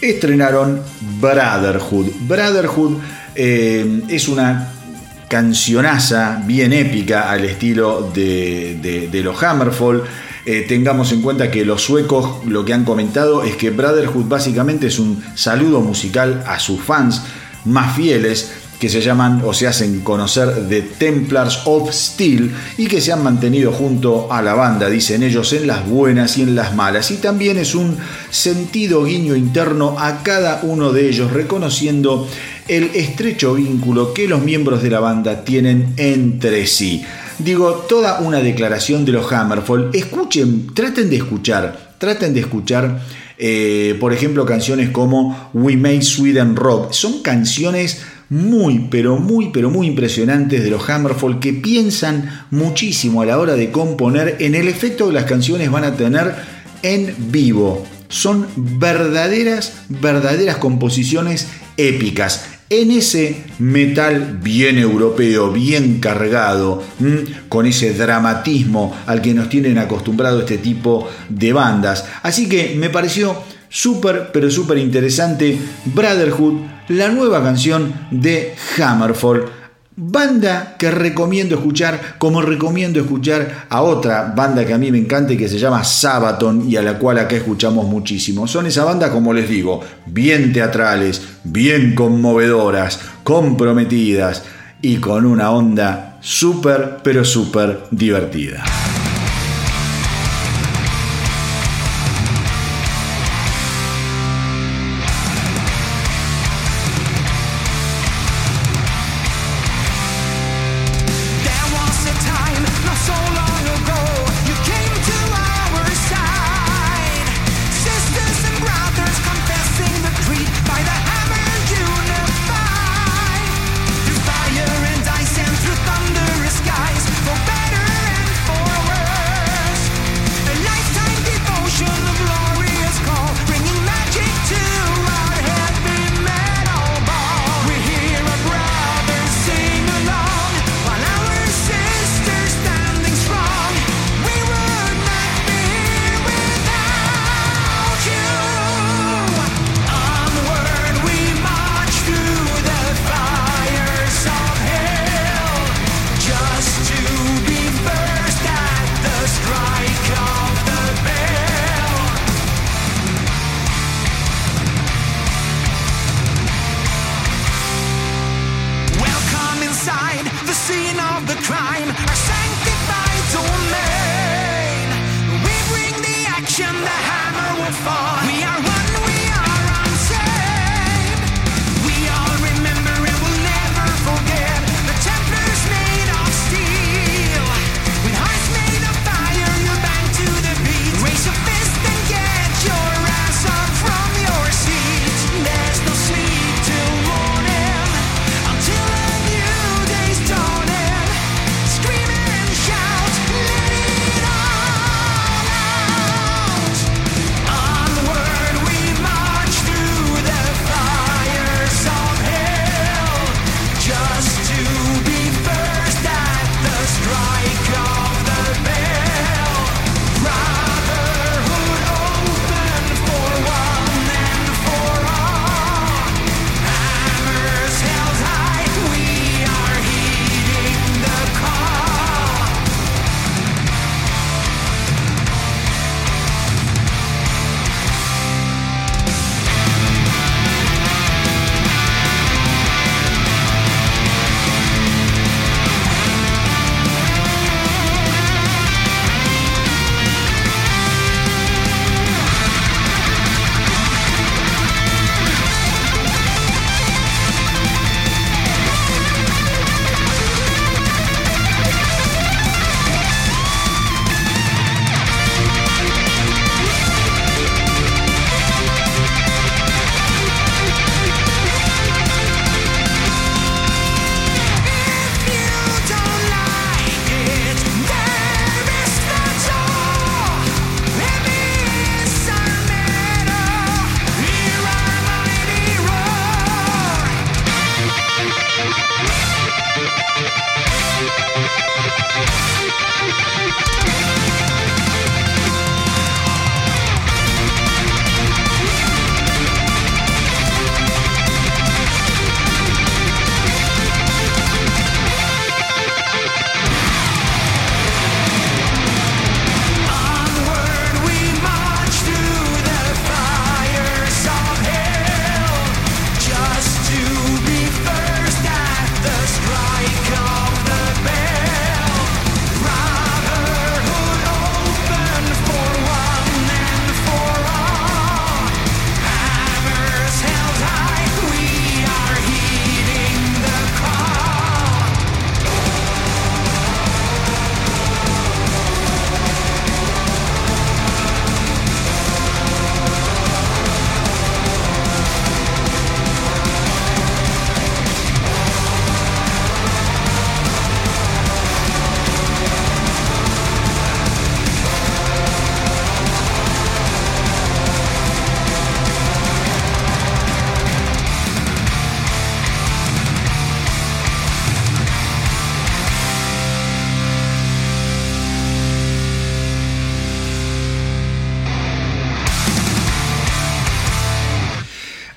Speaker 1: estrenaron Brotherhood. Brotherhood eh, es una cancionaza bien épica al estilo de, los Hammerfall. Eh, tengamos en cuenta que los suecos lo que han comentado es que Brotherhood básicamente es un saludo musical a sus fans más fieles que se llaman o se hacen conocer de Templars of Steel y que se han mantenido junto a la banda, dicen ellos, en las buenas y en las malas. Y también es un sentido guiño interno a cada uno de ellos, reconociendo el estrecho vínculo que los miembros de la banda tienen entre sí. Digo, toda una declaración de los Hammerfall. Escuchen, traten de escuchar, traten de escuchar, eh, por ejemplo, canciones como We Made Sweden Rock. Son canciones muy, pero muy, pero muy impresionantes de los Hammerfall que piensan muchísimo a la hora de componer en el efecto que las canciones van a tener en vivo. Son verdaderas, verdaderas composiciones épicas. En ese metal bien europeo, bien cargado, con ese dramatismo al que nos tienen acostumbrado este tipo de bandas. Así que me pareció súper, pero súper interesante Brotherhood, la nueva canción de Hammerfall. Banda que recomiendo escuchar, como recomiendo escuchar a otra banda que a mí me encanta y que se llama Sabaton y a la cual acá escuchamos muchísimo. Son esa banda, como les digo, bien teatrales, bien conmovedoras, comprometidas y con una onda súper, pero súper divertida.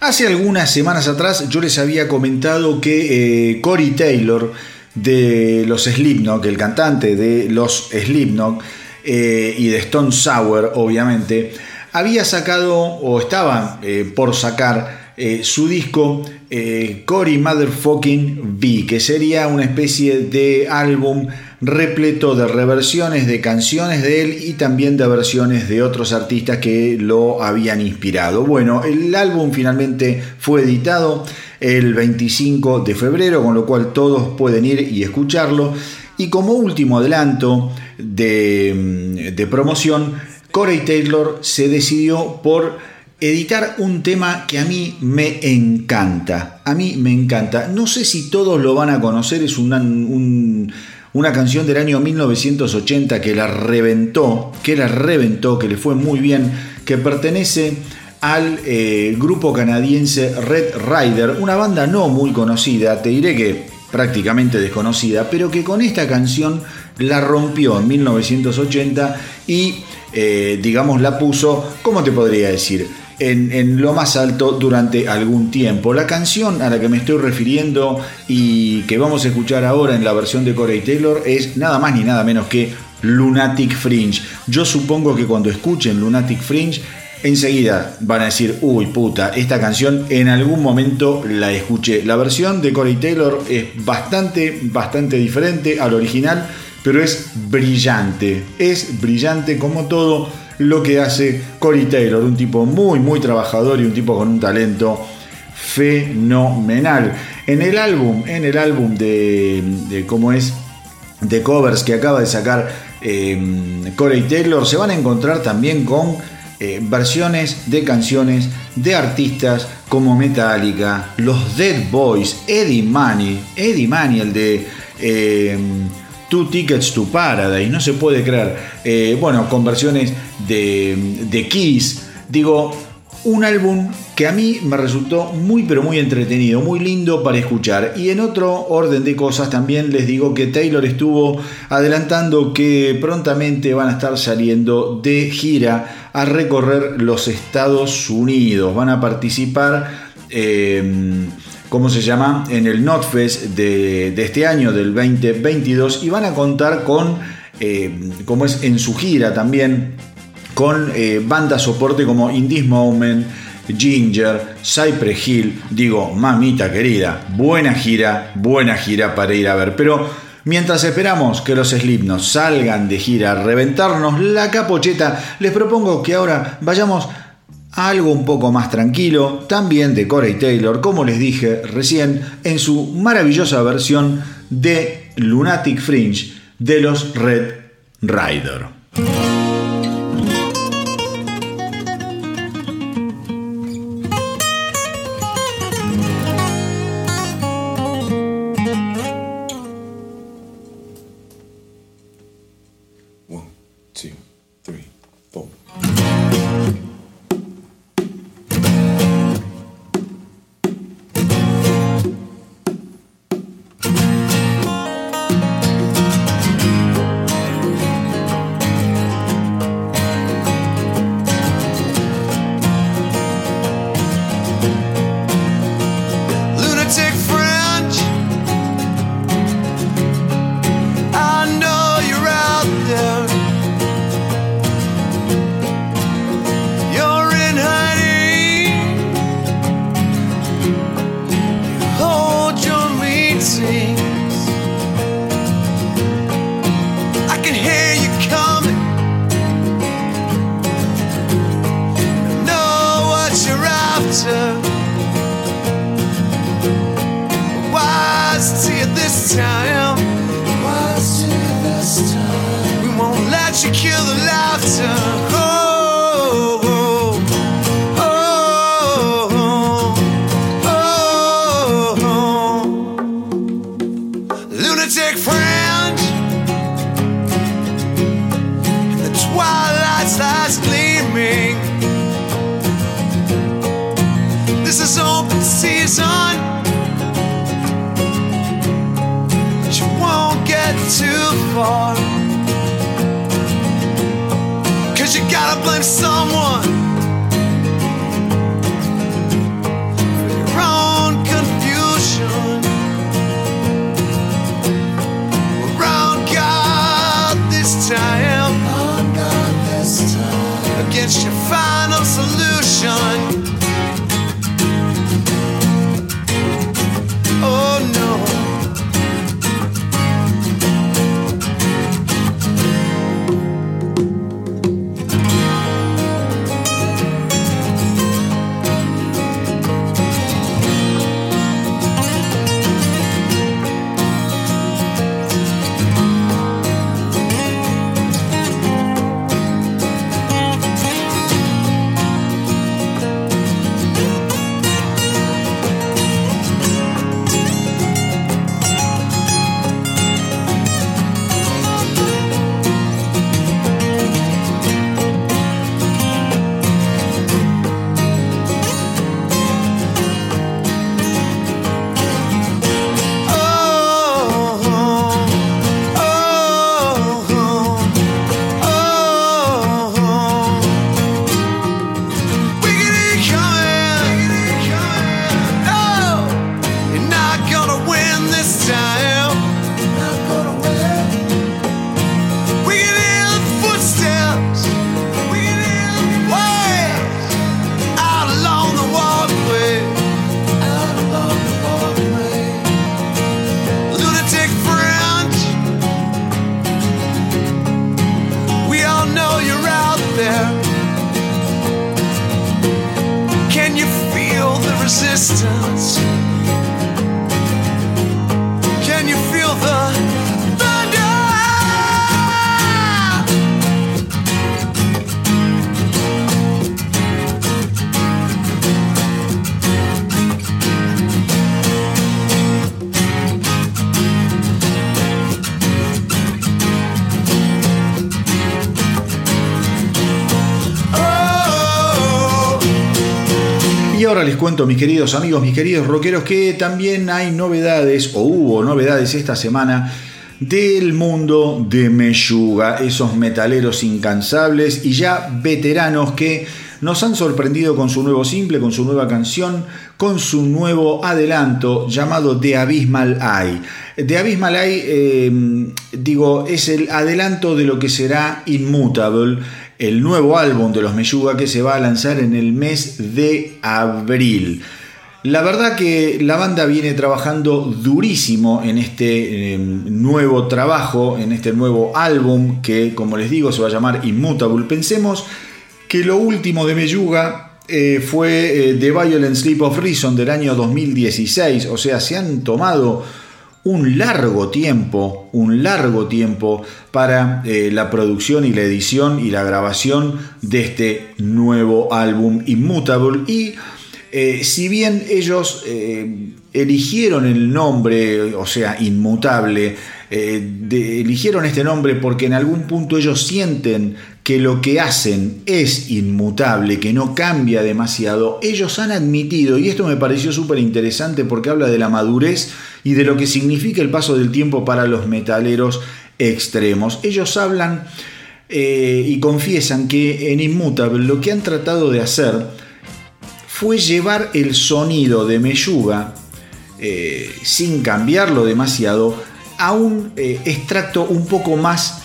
Speaker 1: Hace algunas semanas atrás yo les había comentado que eh, Corey Taylor de los Slipknot, el cantante de los Slipknot eh, y de Stone Sour, obviamente, había sacado o estaba eh, por sacar su disco Cory Motherfucking V, que sería una especie de álbum repleto de reversiones de canciones de él y también de versiones de otros artistas que lo habían inspirado. Bueno, el álbum finalmente fue editado el 25 de febrero, con lo cual todos pueden ir y escucharlo. Y como último adelanto de, de promoción, Corey Taylor se decidió por editar un tema que a mí me encanta. A mí me encanta. No sé si todos lo van a conocer, es un una canción del año 1980 que la reventó, que la reventó, que le fue muy bien, que pertenece al eh, grupo canadiense Red Rider, una banda no muy conocida, te diré que prácticamente desconocida, pero que con esta canción la rompió en 1980 y, eh, digamos, la puso, ¿cómo te podría decir? En, lo más alto durante algún tiempo. La canción a la que me estoy refiriendo y que vamos a escuchar ahora en la versión de Corey Taylor es nada más ni nada menos que Lunatic Fringe. Yo supongo que cuando escuchen Lunatic Fringe enseguida van a decir, uy puta, esta canción en algún momento la escuché. La versión de Corey Taylor es bastante, bastante diferente al original, pero es brillante. Es brillante como todo lo que hace Corey Taylor, un tipo muy, muy trabajador y un tipo con un talento fenomenal. En el álbum, en el álbum de, cómo es, de covers que acaba de sacar eh, Corey Taylor, se van a encontrar también con eh, versiones de canciones de artistas como Metallica, los Dead Boys, Eddie Money, Eddie Money, el de eh, Tickets to Paradise, no se puede creer. Eh, bueno, con versiones de, de Kiss. Digo, un álbum que a mí me resultó muy pero muy entretenido, muy lindo para escuchar. Y en otro orden de cosas también les digo que Taylor estuvo adelantando que prontamente van a estar saliendo de gira a recorrer los Estados Unidos. Van a participar... Eh, ¿cómo se llama? En el NotFest de, de este año, del 2022, y van a contar con, eh, como es en su gira también, con eh, bandas soporte como In This Moment, Ginger, Cypress Hill, digo, mamita querida, buena gira, buena gira para ir a ver, pero mientras esperamos que los Slipknot salgan de gira a reventarnos la capocheta, les propongo que ahora vayamos algo un poco más tranquilo, también de Corey Taylor, como les dije recién, en su maravillosa versión de Lunatic Fringe de los Red Rider. Cuento, mis queridos amigos, mis queridos rockeros, que también hay novedades, o hubo novedades esta semana, del mundo de Meyuga, esos metaleros incansables y ya veteranos que nos han sorprendido con su nuevo simple, con su nueva canción, con su nuevo adelanto llamado The Abysmal Eye. The Abysmal Eye, eh, digo, es el adelanto de lo que será Immutable el nuevo álbum de los Meyuga que se va a lanzar en el mes de abril. La verdad que la banda viene trabajando durísimo en este em, nuevo trabajo, en este nuevo álbum que, como les digo, se va a llamar Immutable. Pensemos que lo último de Meyuga eh, fue eh, The Violent Sleep of Reason del año 2016, o sea, se han tomado un largo tiempo, un largo tiempo para eh, la producción y la edición y la grabación de este nuevo álbum Immutable. Y eh, si bien ellos eh, eligieron el nombre, o sea, Inmutable, eligieron este nombre porque en algún punto ellos sienten que lo que hacen es inmutable, que no cambia demasiado, ellos han admitido, y esto me pareció súper interesante porque habla de la madurez y de lo que significa el paso del tiempo para los metaleros extremos. Ellos hablan eh, y confiesan que en Inmutable lo que han tratado de hacer fue llevar el sonido de Meyuga, eh, sin cambiarlo demasiado, a un eh, extracto un poco más,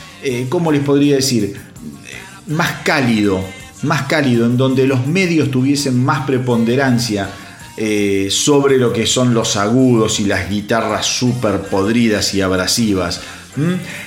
Speaker 1: ¿cómo les podría decir? más cálido, más cálido, en donde los medios tuviesen más preponderancia eh, sobre lo que son los agudos y las guitarras súper podridas y abrasivas.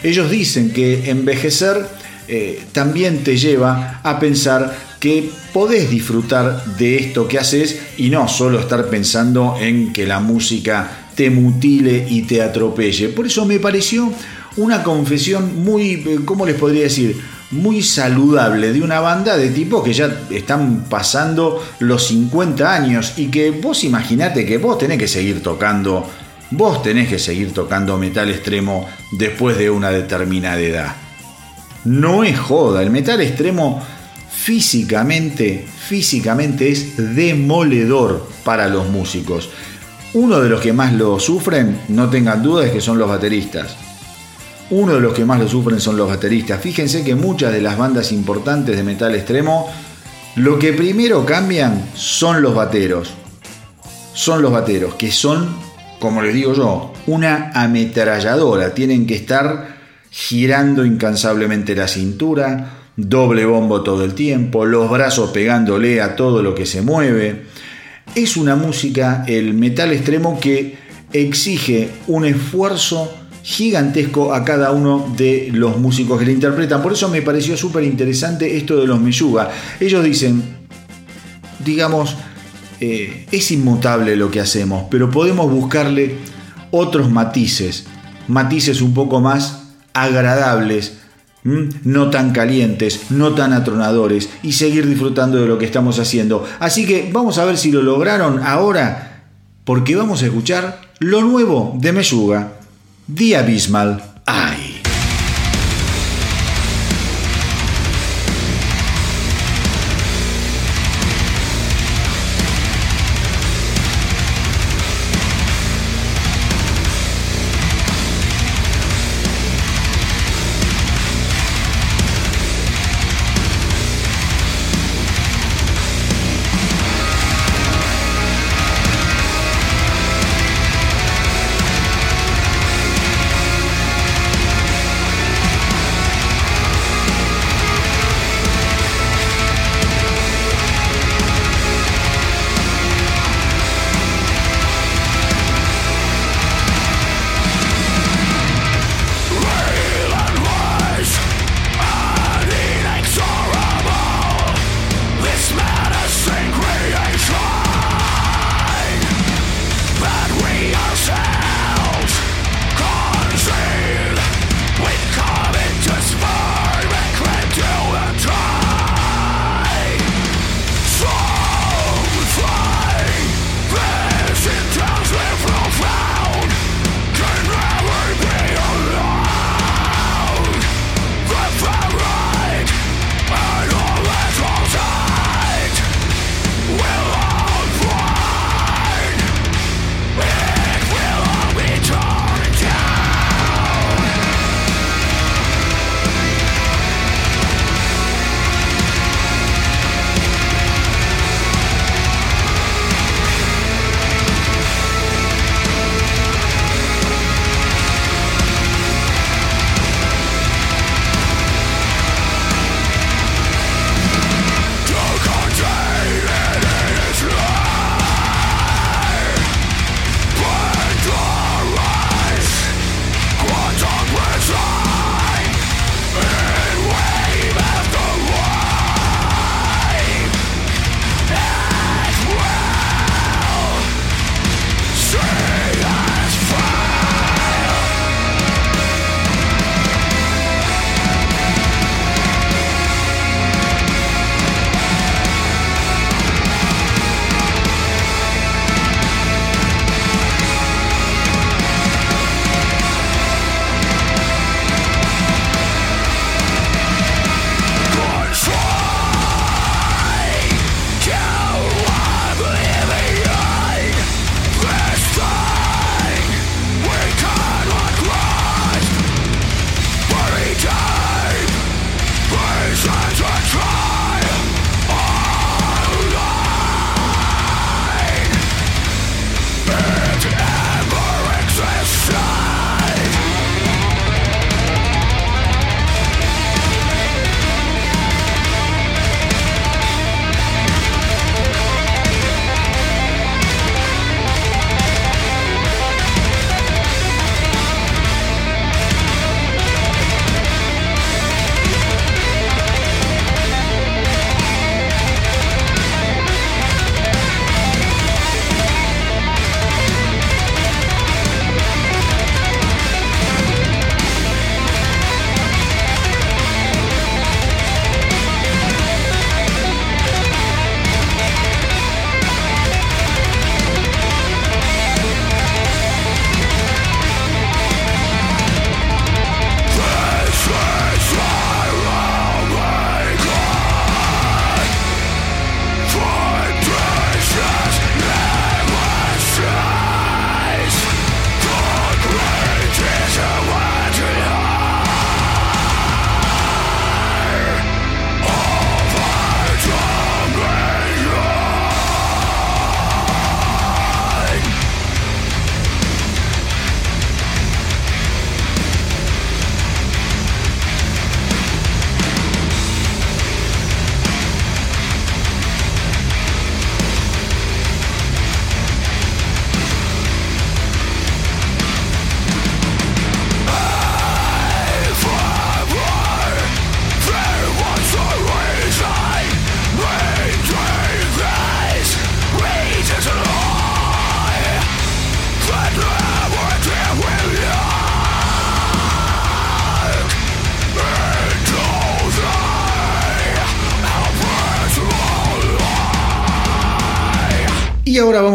Speaker 1: Ellos dicen que envejecer eh, también te lleva a pensar que podés disfrutar de esto que haces y no solo estar pensando en que la música te mutile y te atropelle. Por eso me pareció una confesión muy, eh, ¿cómo les podría decir? Muy saludable de una banda de tipo que ya están pasando los 50 años y que vos imaginate que vos tenés que seguir tocando, vos tenés que seguir tocando metal extremo después de una determinada edad. No es joda, el metal extremo físicamente, físicamente es demoledor para los músicos. Uno de los que más lo sufren, no tengan dudas, es que son los bateristas. Uno de los que más lo sufren son los bateristas. Fíjense que muchas de las bandas importantes de metal extremo, lo que primero cambian son los bateros. Son los bateros, que son, como les digo yo, una ametralladora. Tienen que estar girando incansablemente la cintura, doble bombo todo el tiempo, los brazos pegándole a todo lo que se mueve. Es una música, el metal extremo, que exige un esfuerzo gigantesco a cada uno de los músicos que le interpretan. Por eso me pareció súper interesante esto de los Meyuga. Ellos dicen, digamos, eh, es inmutable lo que hacemos, pero podemos buscarle otros matices, matices un poco más agradables, no tan calientes, no tan atronadores y seguir disfrutando de lo que estamos haciendo. Así que vamos a ver si lo lograron ahora, porque vamos a escuchar lo nuevo de Meyuga. The Abysmal Eye.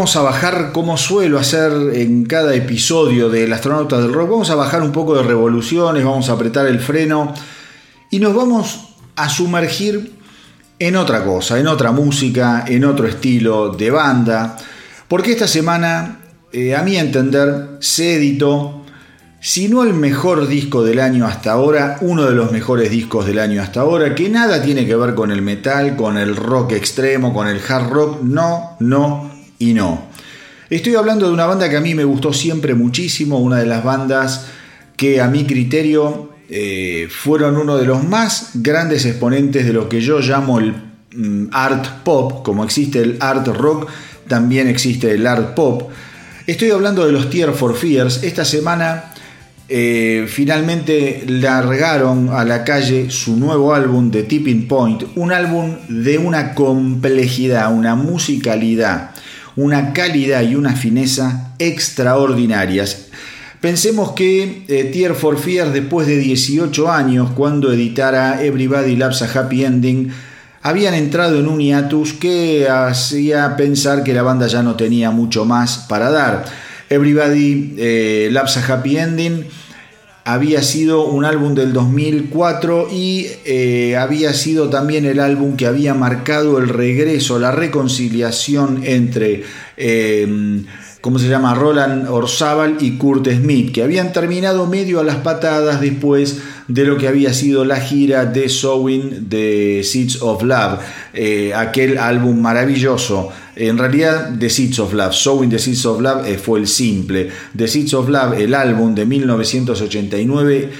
Speaker 1: Vamos a bajar, como suelo hacer en cada episodio del Astronauta del Rock, vamos a bajar un poco de revoluciones, vamos a apretar el freno y nos vamos a sumergir en otra cosa, en otra música, en otro estilo de banda, porque esta semana, eh, a mi entender, se editó, si no el mejor disco del año hasta ahora, uno de los mejores discos del año hasta ahora, que nada tiene que ver con el metal, con el rock extremo, con el hard rock, no, no y no. Estoy hablando de una banda que a mí me gustó siempre muchísimo, una de las bandas que a mi criterio eh, fueron uno de los más grandes exponentes de lo que yo llamo el mm, art pop, como existe el art rock, también existe el art pop. Estoy hablando de los Tear for Fears. Esta semana eh, finalmente largaron a la calle su nuevo álbum de Tipping Point, un álbum de una complejidad, una musicalidad, una calidad y una fineza extraordinarias. Pensemos que eh, Tear for Fear, después de 18 años, cuando editara Everybody Loves a Happy Ending, habían entrado en un hiatus que hacía pensar que la banda ya no tenía mucho más para dar. Everybody eh, Loves a Happy Ending había sido un álbum del 2004 y eh, había sido también el álbum que había marcado el regreso, la reconciliación entre... Eh, ¿cómo se llama? Roland Orzábal y Kurt Smith, que habían terminado medio a las patadas después de lo que había sido la gira de Sowing de Seeds of Love, eh, aquel álbum maravilloso. En realidad, The Seeds of Love, Sowing the Seeds of Love eh, fue el simple. The Seeds of Love, el álbum de 1989,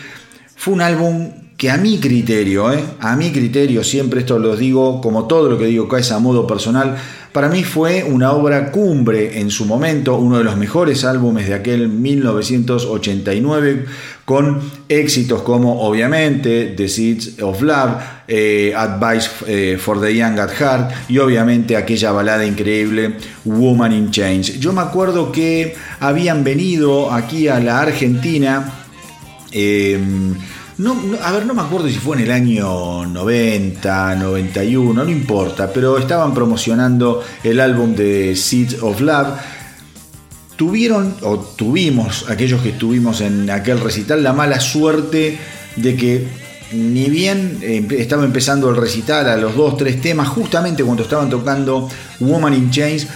Speaker 1: fue un álbum que a mi criterio, eh, a mi criterio, siempre esto lo digo, como todo lo que digo acá es a modo personal, para mí fue una obra cumbre en su momento, uno de los mejores álbumes de aquel 1989, con éxitos como obviamente The Seeds of Love, eh, Advice eh, for the Young at Heart y obviamente aquella balada increíble Woman in Chains. Yo me acuerdo que habían venido aquí a la Argentina. Em, no, a ver, no me acuerdo si fue en el año 90, 91, no importa, pero estaban promocionando el álbum de Seeds of Love. Tuvieron, o tuvimos, aquellos que estuvimos en aquel recital, la mala suerte de que ni bien estaba empezando el recital a los dos, tres temas, justamente cuando estaban tocando Woman in Chains,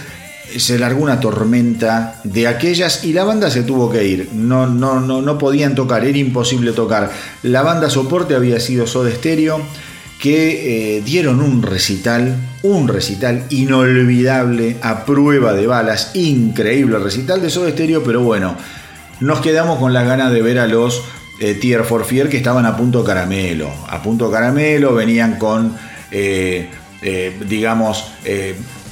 Speaker 1: se largó una tormenta de aquellas y la banda se tuvo que ir. No, no, no, no podían tocar, era imposible tocar. La banda soporte había sido Soda Stereo, que eh, dieron un recital, un recital inolvidable, a prueba de balas, increíble recital de Soda Stereo, pero bueno, nos quedamos con las ganas de ver a los eh, Tier for Fear que estaban a punto caramelo. A punto caramelo, venían con, eh, digamos,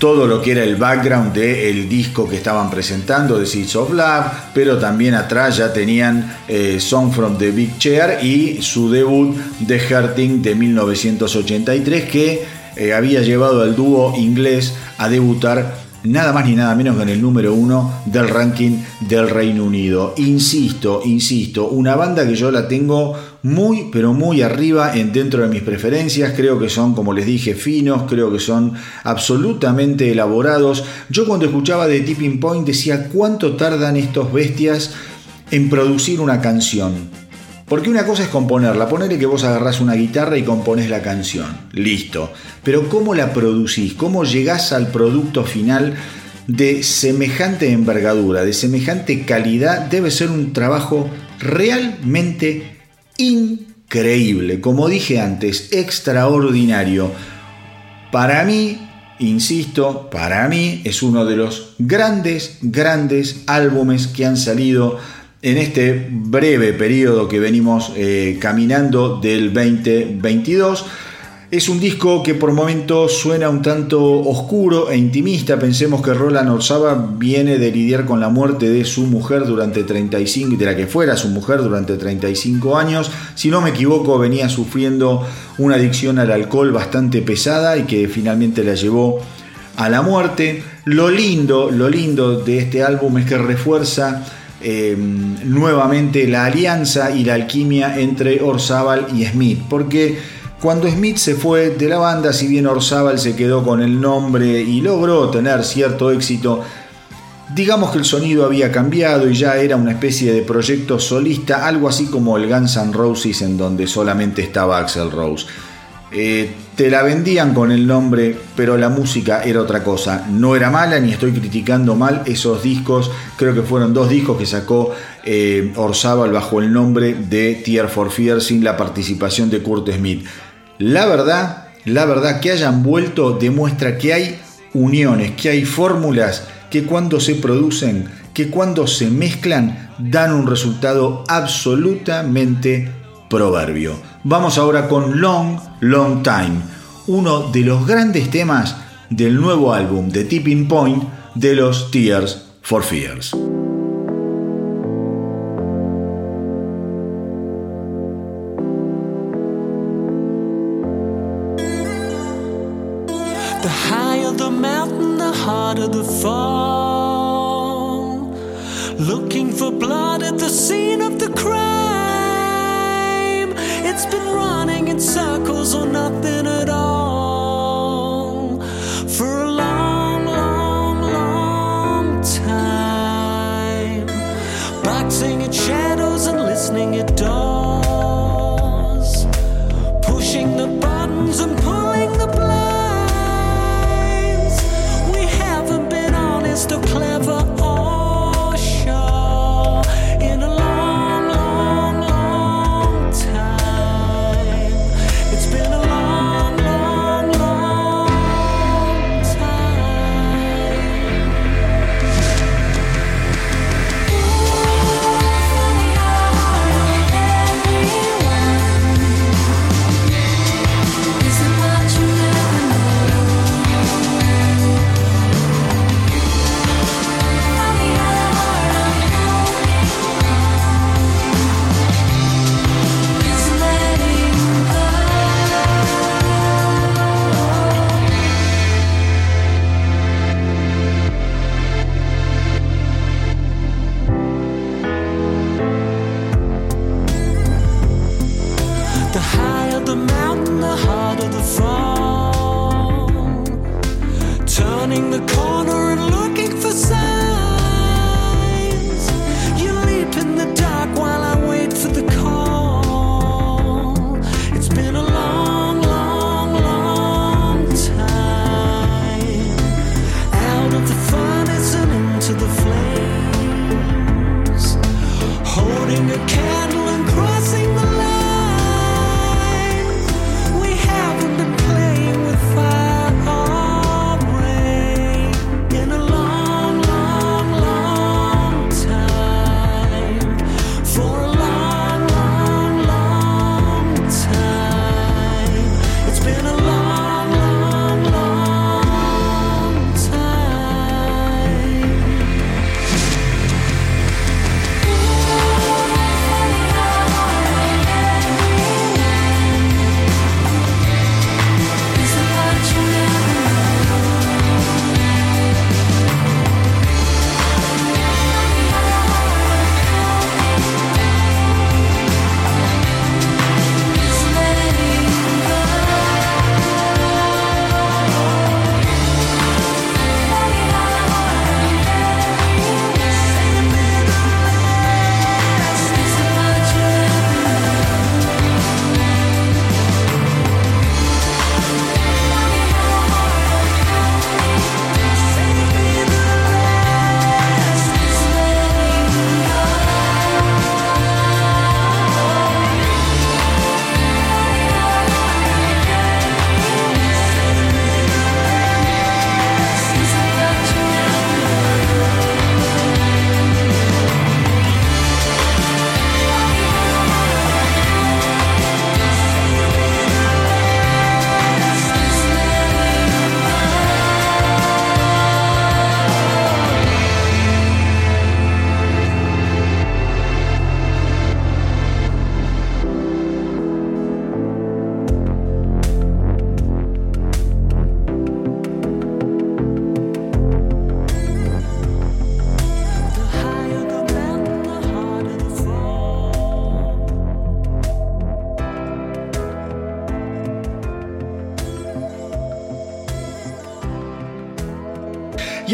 Speaker 1: todo lo que era el background del disco que estaban presentando de Seeds of Love, pero también atrás ya tenían eh, Song from the Big Chair y su debut The Hurting de 1983 que eh, había llevado al dúo inglés a debutar nada más ni nada menos que en el número uno del ranking del Reino Unido. Insisto, insisto, una banda que yo la tengo muy, pero muy arriba en, dentro de mis preferencias. Creo que son, como les dije, finos, creo que son absolutamente elaborados. Yo cuando escuchaba de Tipping Point decía cuánto tardan estos bestias en producir una canción. Porque una cosa es componerla, ponerle que vos agarrás una guitarra y componés la canción, listo. Pero ¿cómo la producís? ¿Cómo llegás al producto final de semejante envergadura, de semejante calidad? Debe ser un trabajo realmente increíble, como dije antes, extraordinario. Para mí, insisto, para mí es uno de los grandes, grandes álbumes que han salido en este breve periodo que venimos eh, caminando del 2022. Es un disco que por momentos suena un tanto oscuro e intimista. Pensemos que Roland Orzaba viene de lidiar con la muerte de su mujer durante 35, de la que fuera su mujer durante 35 años. Si no me equivoco, venía sufriendo una adicción al alcohol bastante pesada y que finalmente la llevó a la muerte. Lo lindo, lo lindo de este álbum es que refuerza Em, nuevamente la alianza y la alquimia entre Orzábal y Smith, porque Cuando Smith se fue de la banda, si bien Orzábal se quedó con el nombre y logró tener cierto éxito, digamos que el sonido había cambiado y ya era una especie de proyecto solista, algo así como el Guns N' Roses en donde solamente estaba Axel Rose. Eh, te la vendían con el nombre, pero la música era otra cosa. No era mala, ni estoy criticando mal esos discos. Creo que fueron dos discos que sacó eh, Orzábal bajo el nombre de Tear for Fear sin la participación de Kurt Smith. La verdad, la verdad que hayan vuelto demuestra que hay uniones, que hay fórmulas que cuando se producen, que cuando se mezclan, dan un resultado absolutamente proverbio. Vamos ahora con Long, Long Time, uno de los grandes temas del nuevo álbum de Tipping Point de los Tears for Fears.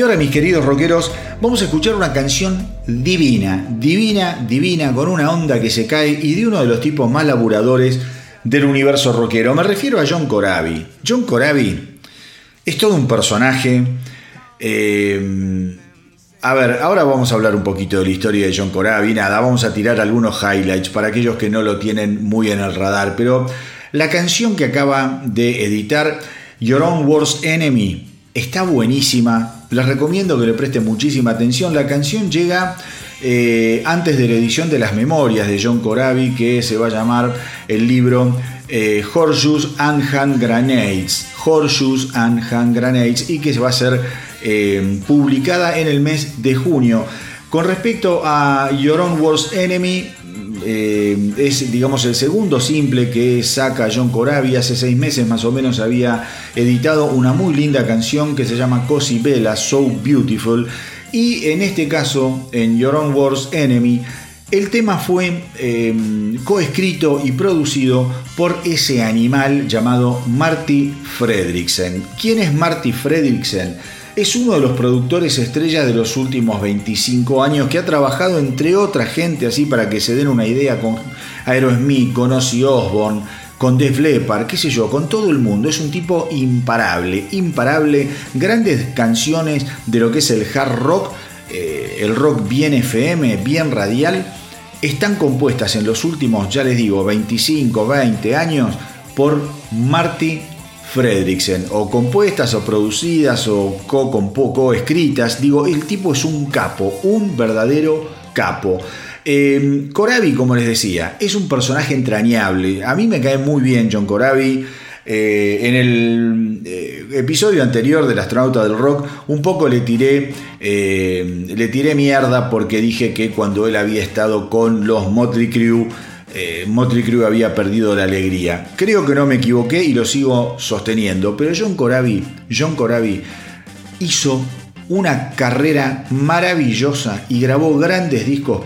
Speaker 1: Ahora, mis queridos rockeros, vamos a escuchar una canción divina, divina, divina, con una onda que se cae y de uno de los tipos más laburadores del universo rockero. Me refiero a John Corabi. John Corabi es todo un personaje. eh, a ver, ahora vamos a hablar un poquito de la historia de John Corabi. Nada, vamos a tirar algunos highlights para aquellos que no lo tienen muy en el radar. Pero la canción que acaba de editar, Your Own Worst Enemy, está buenísima. Les recomiendo que le presten muchísima atención. La canción llega eh, antes de la edición de las memorias de John Corabi, que se va a llamar el libro eh, Horseshoes and Hand Grenades. Horseshoes and Hand Grenades y que se va a ser eh, publicada en el mes de junio. Con respecto a Your Own Worst Enemy, eh, es digamos el segundo simple que saca John Corabi. Hace seis meses más o menos había editado una muy linda canción que se llama Cosi Bella, So Beautiful. Y en este caso, en Your Own Worst Enemy, el tema fue eh, coescrito y producido por ese animal llamado Marty Fredriksen. ¿Quién es Marty Fredriksen? Es uno de los productores estrellas de los últimos 25 años que ha trabajado entre otra gente, así para que se den una idea, con Aerosmith, con Ozzy Osbourne, con Def Leppard, qué sé yo, con todo el mundo. Es un tipo imparable, imparable. Grandes canciones de lo que es el hard rock, eh, el rock bien FM, bien radial, están compuestas en los últimos, ya les digo, 25, 20 años por Marty Fredriksen, o compuestas o producidas o co, escritas. Digo, el tipo es un capo, un verdadero capo. Eh, Corabi, como les decía, es un personaje entrañable. A mí me cae muy bien John Corabi. Eh, en el eh, episodio anterior del astronauta del rock, un poco le tiré, eh, le tiré mierda porque dije que cuando él había estado con los Motley Crue, eh, Motley Crue había perdido la alegría. Creo que no me equivoqué y lo sigo sosteniendo. Pero John Corabi, John Corabi hizo una carrera maravillosa y grabó grandes discos.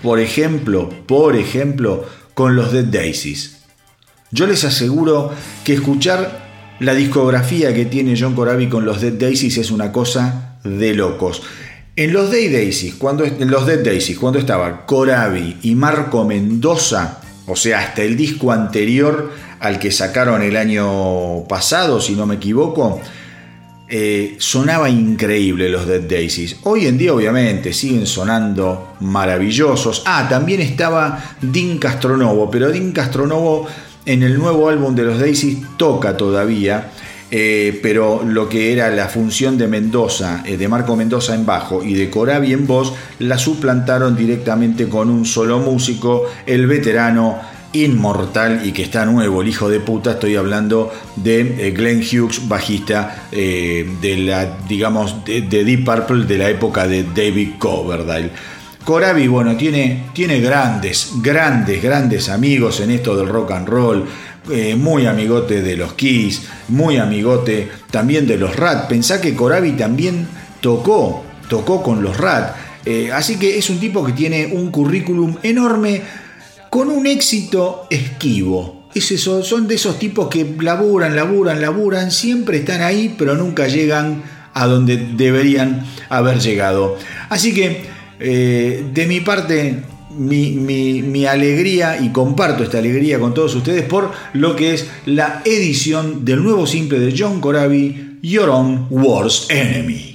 Speaker 1: Por ejemplo, por ejemplo, con los Dead Daisies. Yo les aseguro que escuchar la discografía que tiene John Corabi con los Dead Daisies es una cosa de locos. En los Daisies, cuando, los Dead Daisies, cuando estaba Corabi y Marco Mendoza, o sea, hasta el disco anterior al que sacaron el año pasado, si no me equivoco, eh, sonaba increíble los Dead Daisies. Hoy en día, obviamente, siguen sonando maravillosos. Ah, también estaba Dean Castronovo, pero Dean Castronovo en el nuevo álbum de los Daisies toca todavía. Eh, pero lo que era la función de Mendoza, eh, de Marco Mendoza en bajo y de Corabi en voz, la suplantaron directamente con un solo músico, el veterano inmortal y que está nuevo, el hijo de puta, estoy hablando de eh, Glenn Hughes, bajista de la, digamos, de, de, Deep Purple de la época de David Coverdale. Corabi, bueno, tiene, tiene grandes, grandes, grandes amigos en esto del rock and roll, eh, muy amigote de los Kiss, muy amigote también de los Rat. Pensá que Corabi también tocó, tocó con los Rat. Eh, así que es un tipo que tiene un currículum enorme con un éxito esquivo. Es eso, son de esos tipos que laburan, laburan, laburan, siempre están ahí, pero nunca llegan a donde deberían haber llegado. Así que, eh, de mi parte, mi, alegría y comparto esta alegría con todos ustedes por lo que es la edición del nuevo simple de John Corabi, Your Own Worst Enemy.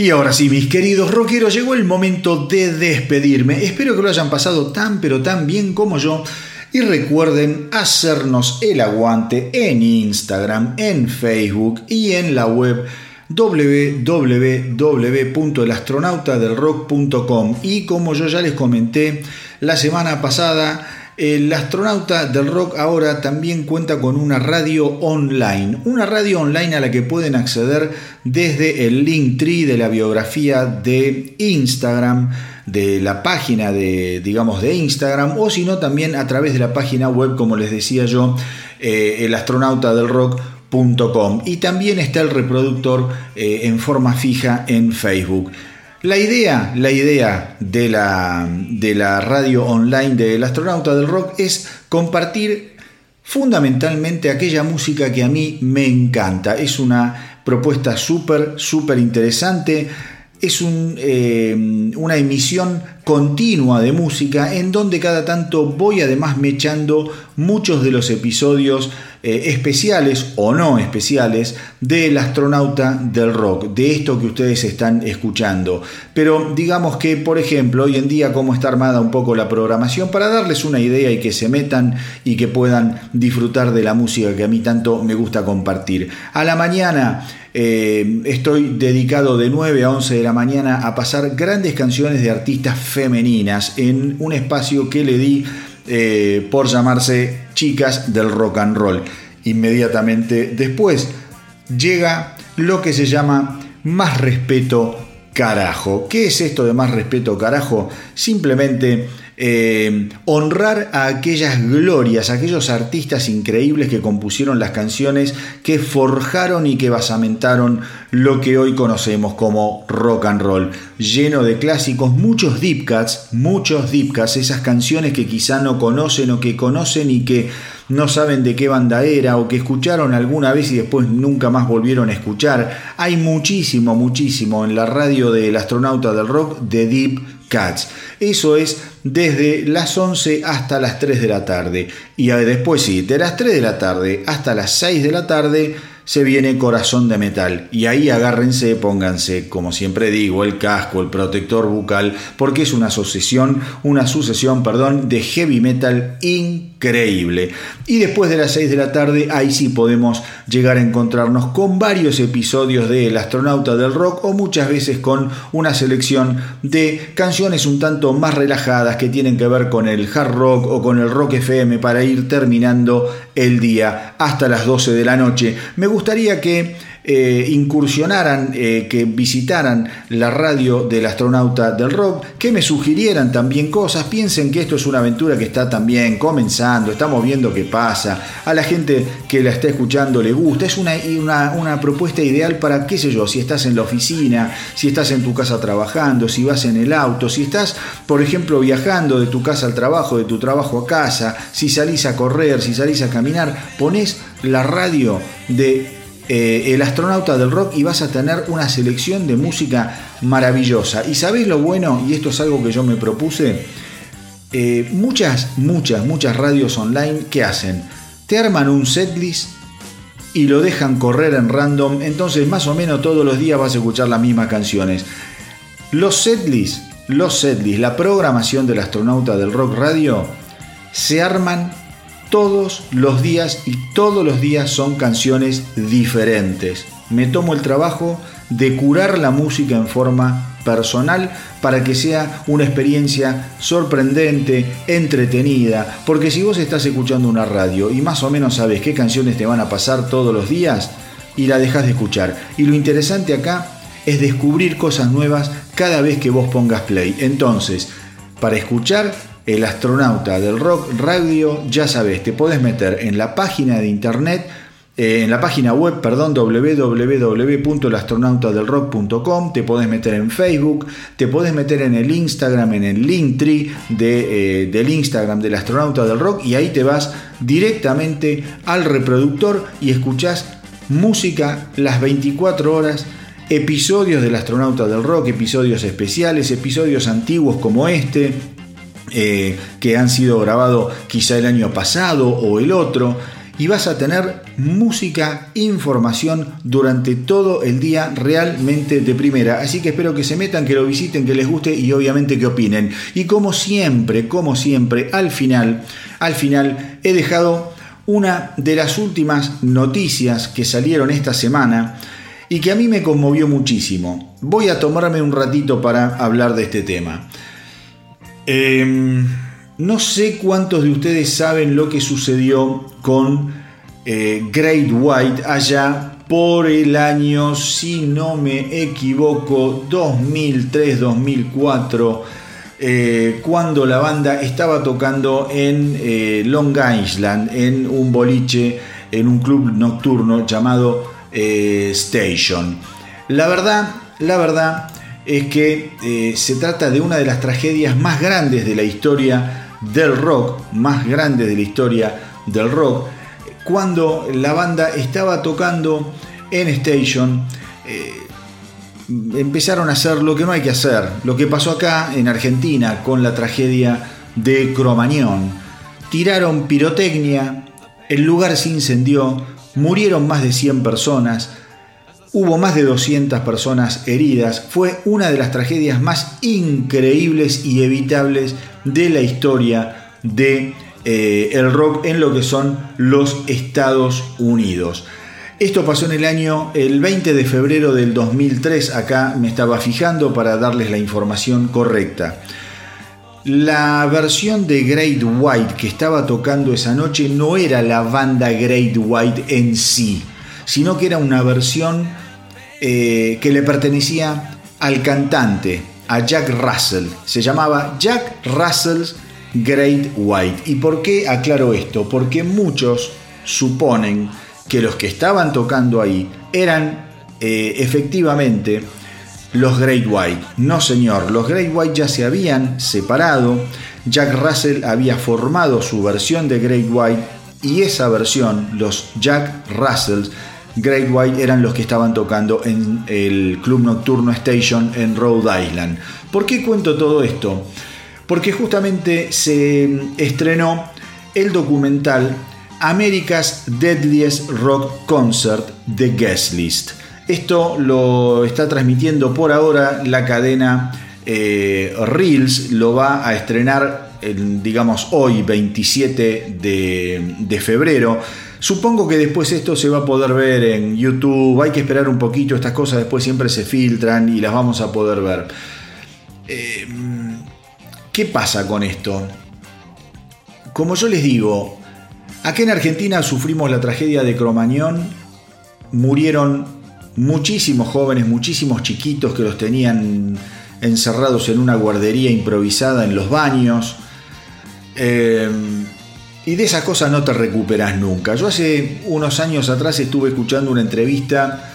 Speaker 1: Y ahora sí, mis queridos rockeros, llegó el momento de despedirme. Espero que lo hayan pasado tan pero tan bien como yo. Y recuerden hacernos el aguante en Instagram, en Facebook y en la web www.elastronautadelrock.com. Y como yo ya les comenté la semana pasada, el astronauta del rock ahora también cuenta con una radio online, una radio online a la que pueden acceder desde el link tree de la biografía de Instagram, de la página de, digamos, de Instagram, o si no también a través de la página web, como les decía yo, eh, el astronauta. Y también está el reproductor eh, en forma fija en Facebook. La idea, la idea de la, de la radio online del astronauta del rock es compartir fundamentalmente aquella música que a mí me encanta. Es una propuesta súper, súper interesante. Es un, eh, una emisión continua de música en donde cada tanto voy además mechando muchos de los episodios eh, especiales o no especiales del astronauta del rock, de esto que ustedes están escuchando. Pero digamos que, por ejemplo, hoy en día cómo está armada un poco la programación para darles una idea y que se metan y que puedan disfrutar de la música que a mí tanto me gusta compartir. A la mañana eh, estoy dedicado de 9 a 11 de la mañana a pasar grandes canciones de artistas femeninas en un espacio que le di eh, por llamarse Chicas del Rock and Roll. Inmediatamente después llega lo que se llama Más Respeto Carajo. ¿Qué es esto de Más Respeto Carajo? Simplemente eh, honrar a aquellas glorias, a aquellos artistas increíbles que compusieron las canciones que forjaron y que basamentaron lo que hoy conocemos como rock and roll, lleno de clásicos, muchos deep cuts, muchos deep cuts, esas canciones que quizá no conocen o que conocen y que no saben de qué banda era o que escucharon alguna vez y después nunca más volvieron a escuchar. Hay muchísimo, muchísimo en la radio del astronauta del rock de deep cuts. Eso es desde las 11 hasta las 3 de la tarde. Y después sí, de las 3 de la tarde hasta las 6 de la tarde se viene Corazón de Metal. Y ahí agárrense, pónganse, como siempre digo, el casco, el protector bucal, porque es una sucesión, una sucesión, perdón, de heavy metal increíble. Y después de las 6 de la tarde, ahí sí podemos llegar a encontrarnos con varios episodios de El astronauta del rock o muchas veces con una selección de canciones un tanto más relajadas que tienen que ver con el hard rock o con el rock FM para ir terminando el día hasta las 12 de la noche. Me gustaría que eh, incursionaran, eh, que visitaran la radio del astronauta del rock, que me sugirieran también cosas, piensen que esto es una aventura que está también comenzando, estamos viendo qué pasa, a la gente que la está escuchando le gusta, es una, una, una propuesta ideal para, qué sé yo, si estás en la oficina, si estás en tu casa trabajando, si vas en el auto, si estás, por ejemplo, viajando de tu casa al trabajo, de tu trabajo a casa, si salís a correr, si salís a caminar, pones la radio de eh, el astronauta del rock y vas a tener una selección de música maravillosa. ¿Y sabéis lo bueno? Y esto es algo que yo me propuse. Eh, muchas, muchas, muchas radios online, ¿qué hacen? Te arman un setlist y lo dejan correr en random, entonces más o menos todos los días vas a escuchar las mismas canciones. Los setlists, los setlists, la programación del astronauta del rock radio, se arman todos los días y todos los días son canciones diferentes. Me tomo el trabajo de curar la música en forma personal para que sea una experiencia sorprendente, entretenida, porque si vos estás escuchando una radio y más o menos sabes qué canciones te van a pasar todos los días y la dejas de escuchar. Y lo interesante acá es descubrir cosas nuevas cada vez que vos pongas play. Entonces, para escuchar el astronauta del rock radio, ya sabes, te puedes meter en la página de internet, eh, en la página web, perdón, www.elastronautadelrock.com, te puedes meter en Facebook, te puedes meter en el Instagram, en el Linktree de, eh, del Instagram del astronauta del rock y ahí te vas directamente al reproductor y escuchas música las 24 horas episodios del astronauta del rock, episodios especiales, episodios antiguos como este, eh, que han sido grabados quizá el año pasado o el otro. y vas a tener música, información durante todo el día realmente de primera. Así que espero que se metan, que lo visiten, que les guste y obviamente que opinen. Y como siempre, como siempre, al final, al final he dejado una de las últimas noticias que salieron esta semana y que a mí me conmovió muchísimo. Voy a tomarme un ratito para hablar de este tema. Em, no sé cuántos de ustedes saben lo que sucedió con eh, Great White allá por el año, si no me equivoco, 2003-2004, eh, cuando la banda estaba tocando en eh, Long Island, en un boliche, en un club nocturno llamado Station. La verdad, la verdad es que se trata de una de las tragedias más grandes de la historia del rock, más grandes de la historia del rock, cuando la banda estaba tocando en Station, eh, empezaron a hacer lo que no hay que hacer, lo que pasó acá en Argentina con la tragedia de Cromañón. Tiraron pirotecnia, el lugar se incendió, murieron más de 100 personas, hubo más de 200 personas heridas, fue una de las tragedias más increíbles y evitables de la historia de eh, rock en lo que son los Estados Unidos. Esto pasó en el año, el 20 de febrero del 2003, acá me estaba fijando para darles la información correcta. La versión de Great White que estaba tocando esa noche no era la banda Great White en sí, sino que era una versión eh, que le pertenecía al cantante, a Jack Russell. Se llamaba Jack Russell's Great White. ¿Y por qué aclaro esto? Porque muchos suponen que los que estaban tocando ahí eran eh, efectivamente los Great White. No señor, los Great White ya se habían separado, Jack Russell había formado su versión de Great White y esa versión, los Jack Russells Great White eran los que estaban tocando en el Club Nocturno Station en Rhode Island. ¿Por qué cuento todo esto? porque justamente se estrenó el documental America's Deadliest Rock Concert The Guest List. Esto lo está transmitiendo por ahora la cadena eh, Reels, lo va a estrenar, digamos, hoy, 27 de, de, febrero. Supongo que después esto se va a poder ver en YouTube, hay que esperar un poquito, estas cosas después siempre se filtran y las vamos a poder ver. Eh, ¿Qué pasa con esto? Como yo les digo, acá en Argentina sufrimos la tragedia de Cromañón, murieron muchísimos jóvenes, muchísimos chiquitos que los tenían encerrados en una guardería improvisada en los baños. Eh, y de esas cosas no te recuperas nunca. Yo hace unos años atrás estuve escuchando una entrevista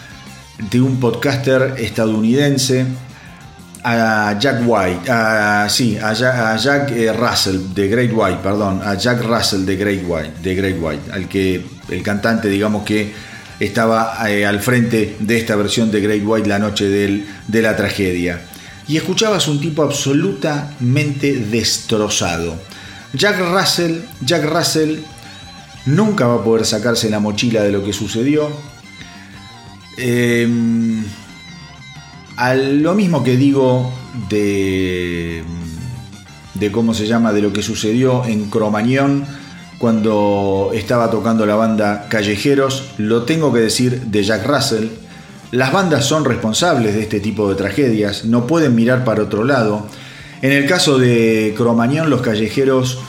Speaker 1: de un podcaster estadounidense a Jack White, a, sí, a Jack, eh, Russell de Great White, perdón, a Jack Russell de Great White, de Great White, al que el cantante, digamos que estaba eh, al frente de esta versión de Great White la noche de la tragedia. Y escuchabas un tipo absolutamente destrozado. Jack Russell, Jack Russell nunca va a poder sacarse la mochila de lo que sucedió. Eh, a lo mismo que digo de, de cómo se llama, de lo que sucedió en Cromañón cuando estaba tocando la banda Callejeros, lo tengo que decir de Jack Russell. Las bandas son responsables de este tipo de tragedias, no pueden mirar para otro lado. En el caso de Cromañón, los callejeros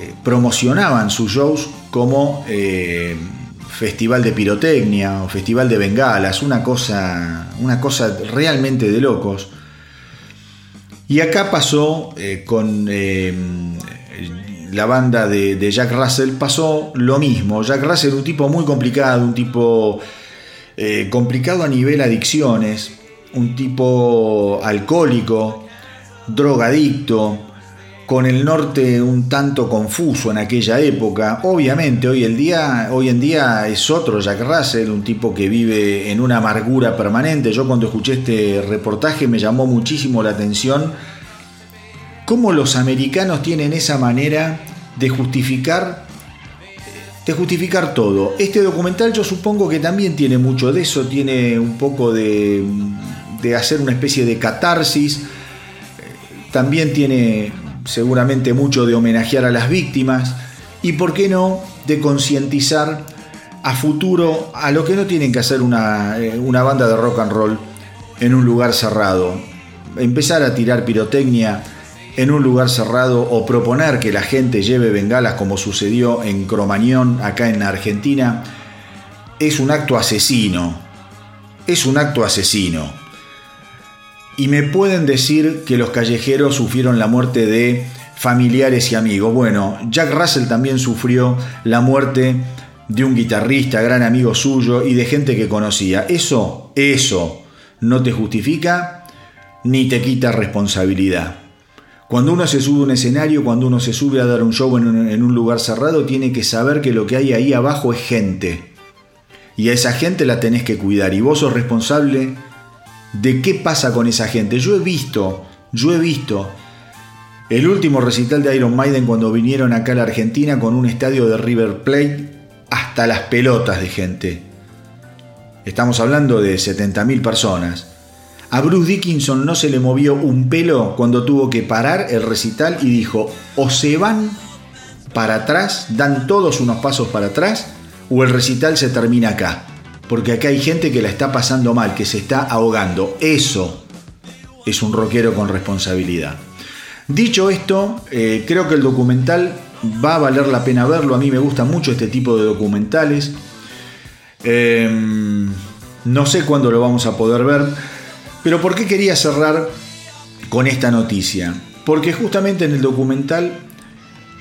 Speaker 1: eh, promocionaban sus shows como eh, festival de pirotecnia o festival de bengalas, una cosa, una cosa realmente de locos. Y acá pasó eh, con la banda de, Jack Russell, pasó lo mismo. Jack Russell, un tipo muy complicado, un tipo complicado a nivel adicciones, un tipo alcohólico, drogadicto, con el norte un tanto confuso en aquella época. Obviamente hoy, el día, hoy en día es otro Jack Russell, un tipo que vive en una amargura permanente. Yo cuando escuché este reportaje me llamó muchísimo la atención cómo los americanos tienen esa manera de justificar de justificar todo. Este documental yo supongo que también tiene mucho de eso, tiene un poco de, de hacer una especie de catarsis, también tiene seguramente mucho de homenajear a las víctimas y, por qué no, de concientizar a futuro a lo que no tienen que hacer una, eh, una banda de rock and roll en un lugar cerrado. Empezar a tirar pirotecnia en un lugar cerrado o proponer que la gente lleve bengalas como sucedió en Cromañón, acá en Argentina, es un acto asesino. Es un acto asesino. Y me pueden decir que los callejeros sufrieron la muerte de familiares y amigos. Bueno, Jack Russell también sufrió la muerte de un guitarrista, gran amigo suyo y de gente que conocía. Eso, eso no te justifica ni te quita responsabilidad. Cuando uno se sube a un escenario, cuando uno se sube a dar un show en un, lugar cerrado, tiene que saber que lo que hay ahí abajo es gente. Y a esa gente la tenés que cuidar. Y vos sos responsable de qué pasa con esa gente. Yo he visto, yo he visto el último recital de Iron Maiden cuando vinieron acá a la Argentina con un estadio de River Plate hasta las pelotas de gente. Estamos hablando de 70.000 personas. A Bruce Dickinson no se le movió un pelo cuando tuvo que parar el recital y dijo, o se van para atrás, dan todos unos pasos para atrás, o el recital se termina acá. Porque acá hay gente que la está pasando mal, que se está ahogando. Eso es un rockero con responsabilidad. Dicho esto, eh, creo que el documental va a valer la pena verlo. A mí me gusta mucho este tipo de documentales. Eh, no sé cuándo lo vamos a poder ver. Pero ¿por qué quería cerrar con esta noticia? Porque justamente en el documental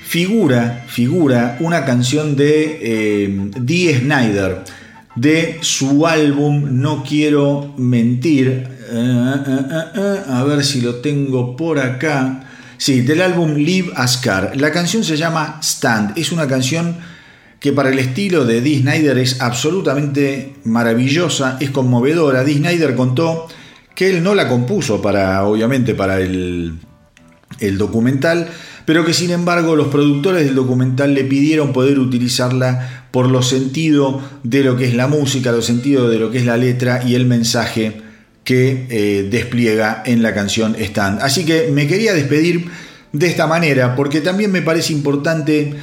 Speaker 1: figura, figura una canción de eh, Dee Snyder, de su álbum No Quiero Mentir. Uh, uh, uh, a ver si lo tengo por acá. Sí, del álbum Live Ascar. La canción se llama Stand. Es una canción que para el estilo de Dee Snyder es absolutamente maravillosa, es conmovedora. Dee Snyder contó que él no la compuso para, obviamente, para el, el documental, pero que sin embargo los productores del documental le pidieron poder utilizarla por los sentidos de lo que es la música, los sentidos de lo que es la letra y el mensaje que eh, despliega en la canción Stand. Así que me quería despedir de esta manera, porque también me parece importante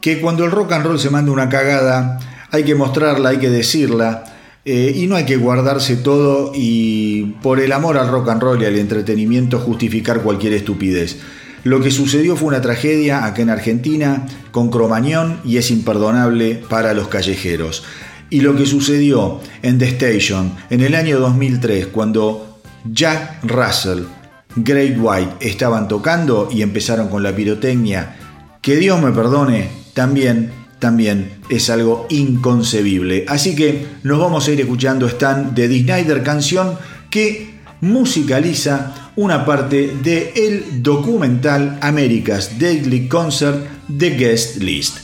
Speaker 1: que cuando el rock and roll se manda una cagada, hay que mostrarla, hay que decirla, eh, y no hay que guardarse todo y por el amor al rock and roll y al entretenimiento justificar cualquier estupidez. Lo que sucedió fue una tragedia acá en Argentina con Cromañón y es imperdonable para los callejeros. Y lo que sucedió en The Station en el año 2003 cuando Jack Russell, Great White estaban tocando y empezaron con la pirotecnia, que Dios me perdone, también también es algo inconcebible. Así que nos vamos a ir escuchando Stan de The Snyder, canción que musicaliza una parte del el documental America's Daily Concert The Guest List.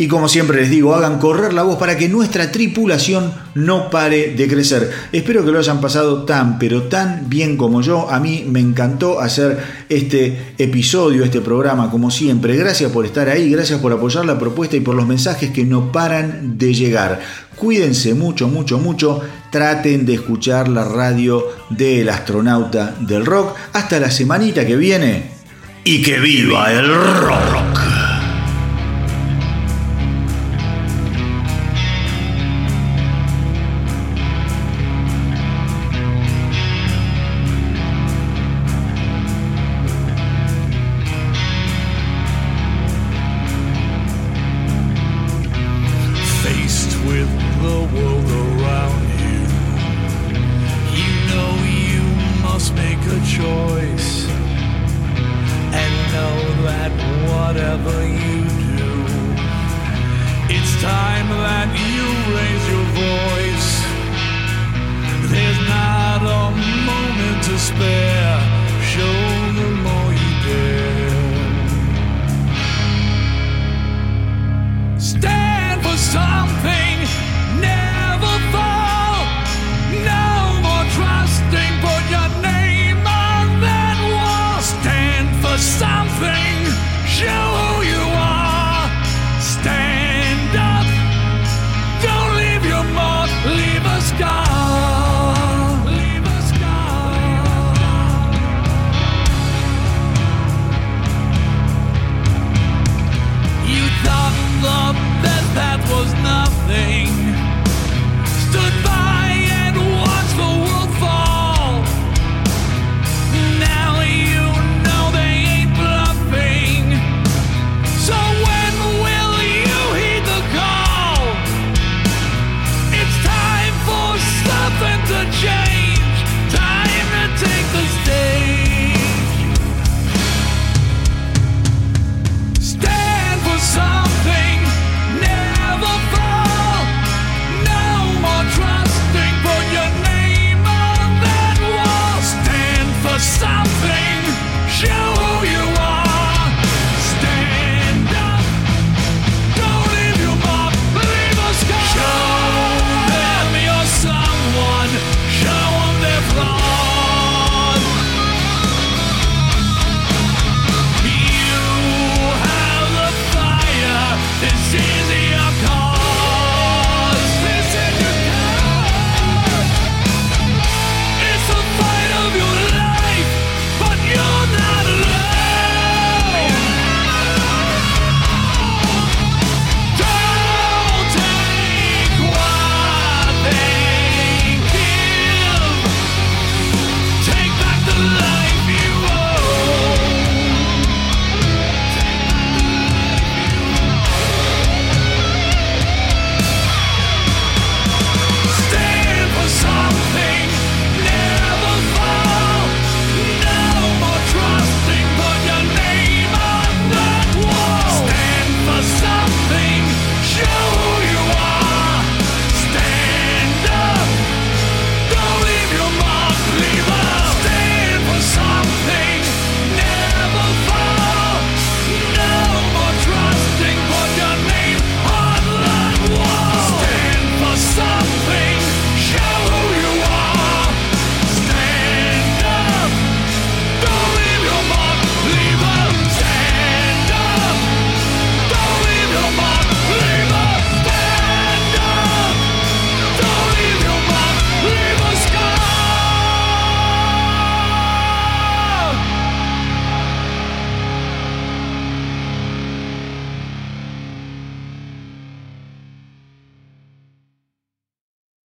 Speaker 1: Y como siempre les digo, hagan correr la voz para que nuestra tripulación no pare de crecer. Espero que lo hayan pasado tan, pero tan bien como yo. A mí me encantó hacer este episodio, este programa, como siempre. Gracias por estar ahí, gracias por apoyar la propuesta y por los mensajes que no paran de llegar. Cuídense mucho, mucho, mucho. Traten de escuchar la radio del astronauta del rock. Hasta la semanita que viene. Y que viva el rock.
Speaker 5: the choice and know that whatever you do, it's time that you raise your voice. There's not a moment to spare. Show the more you dare.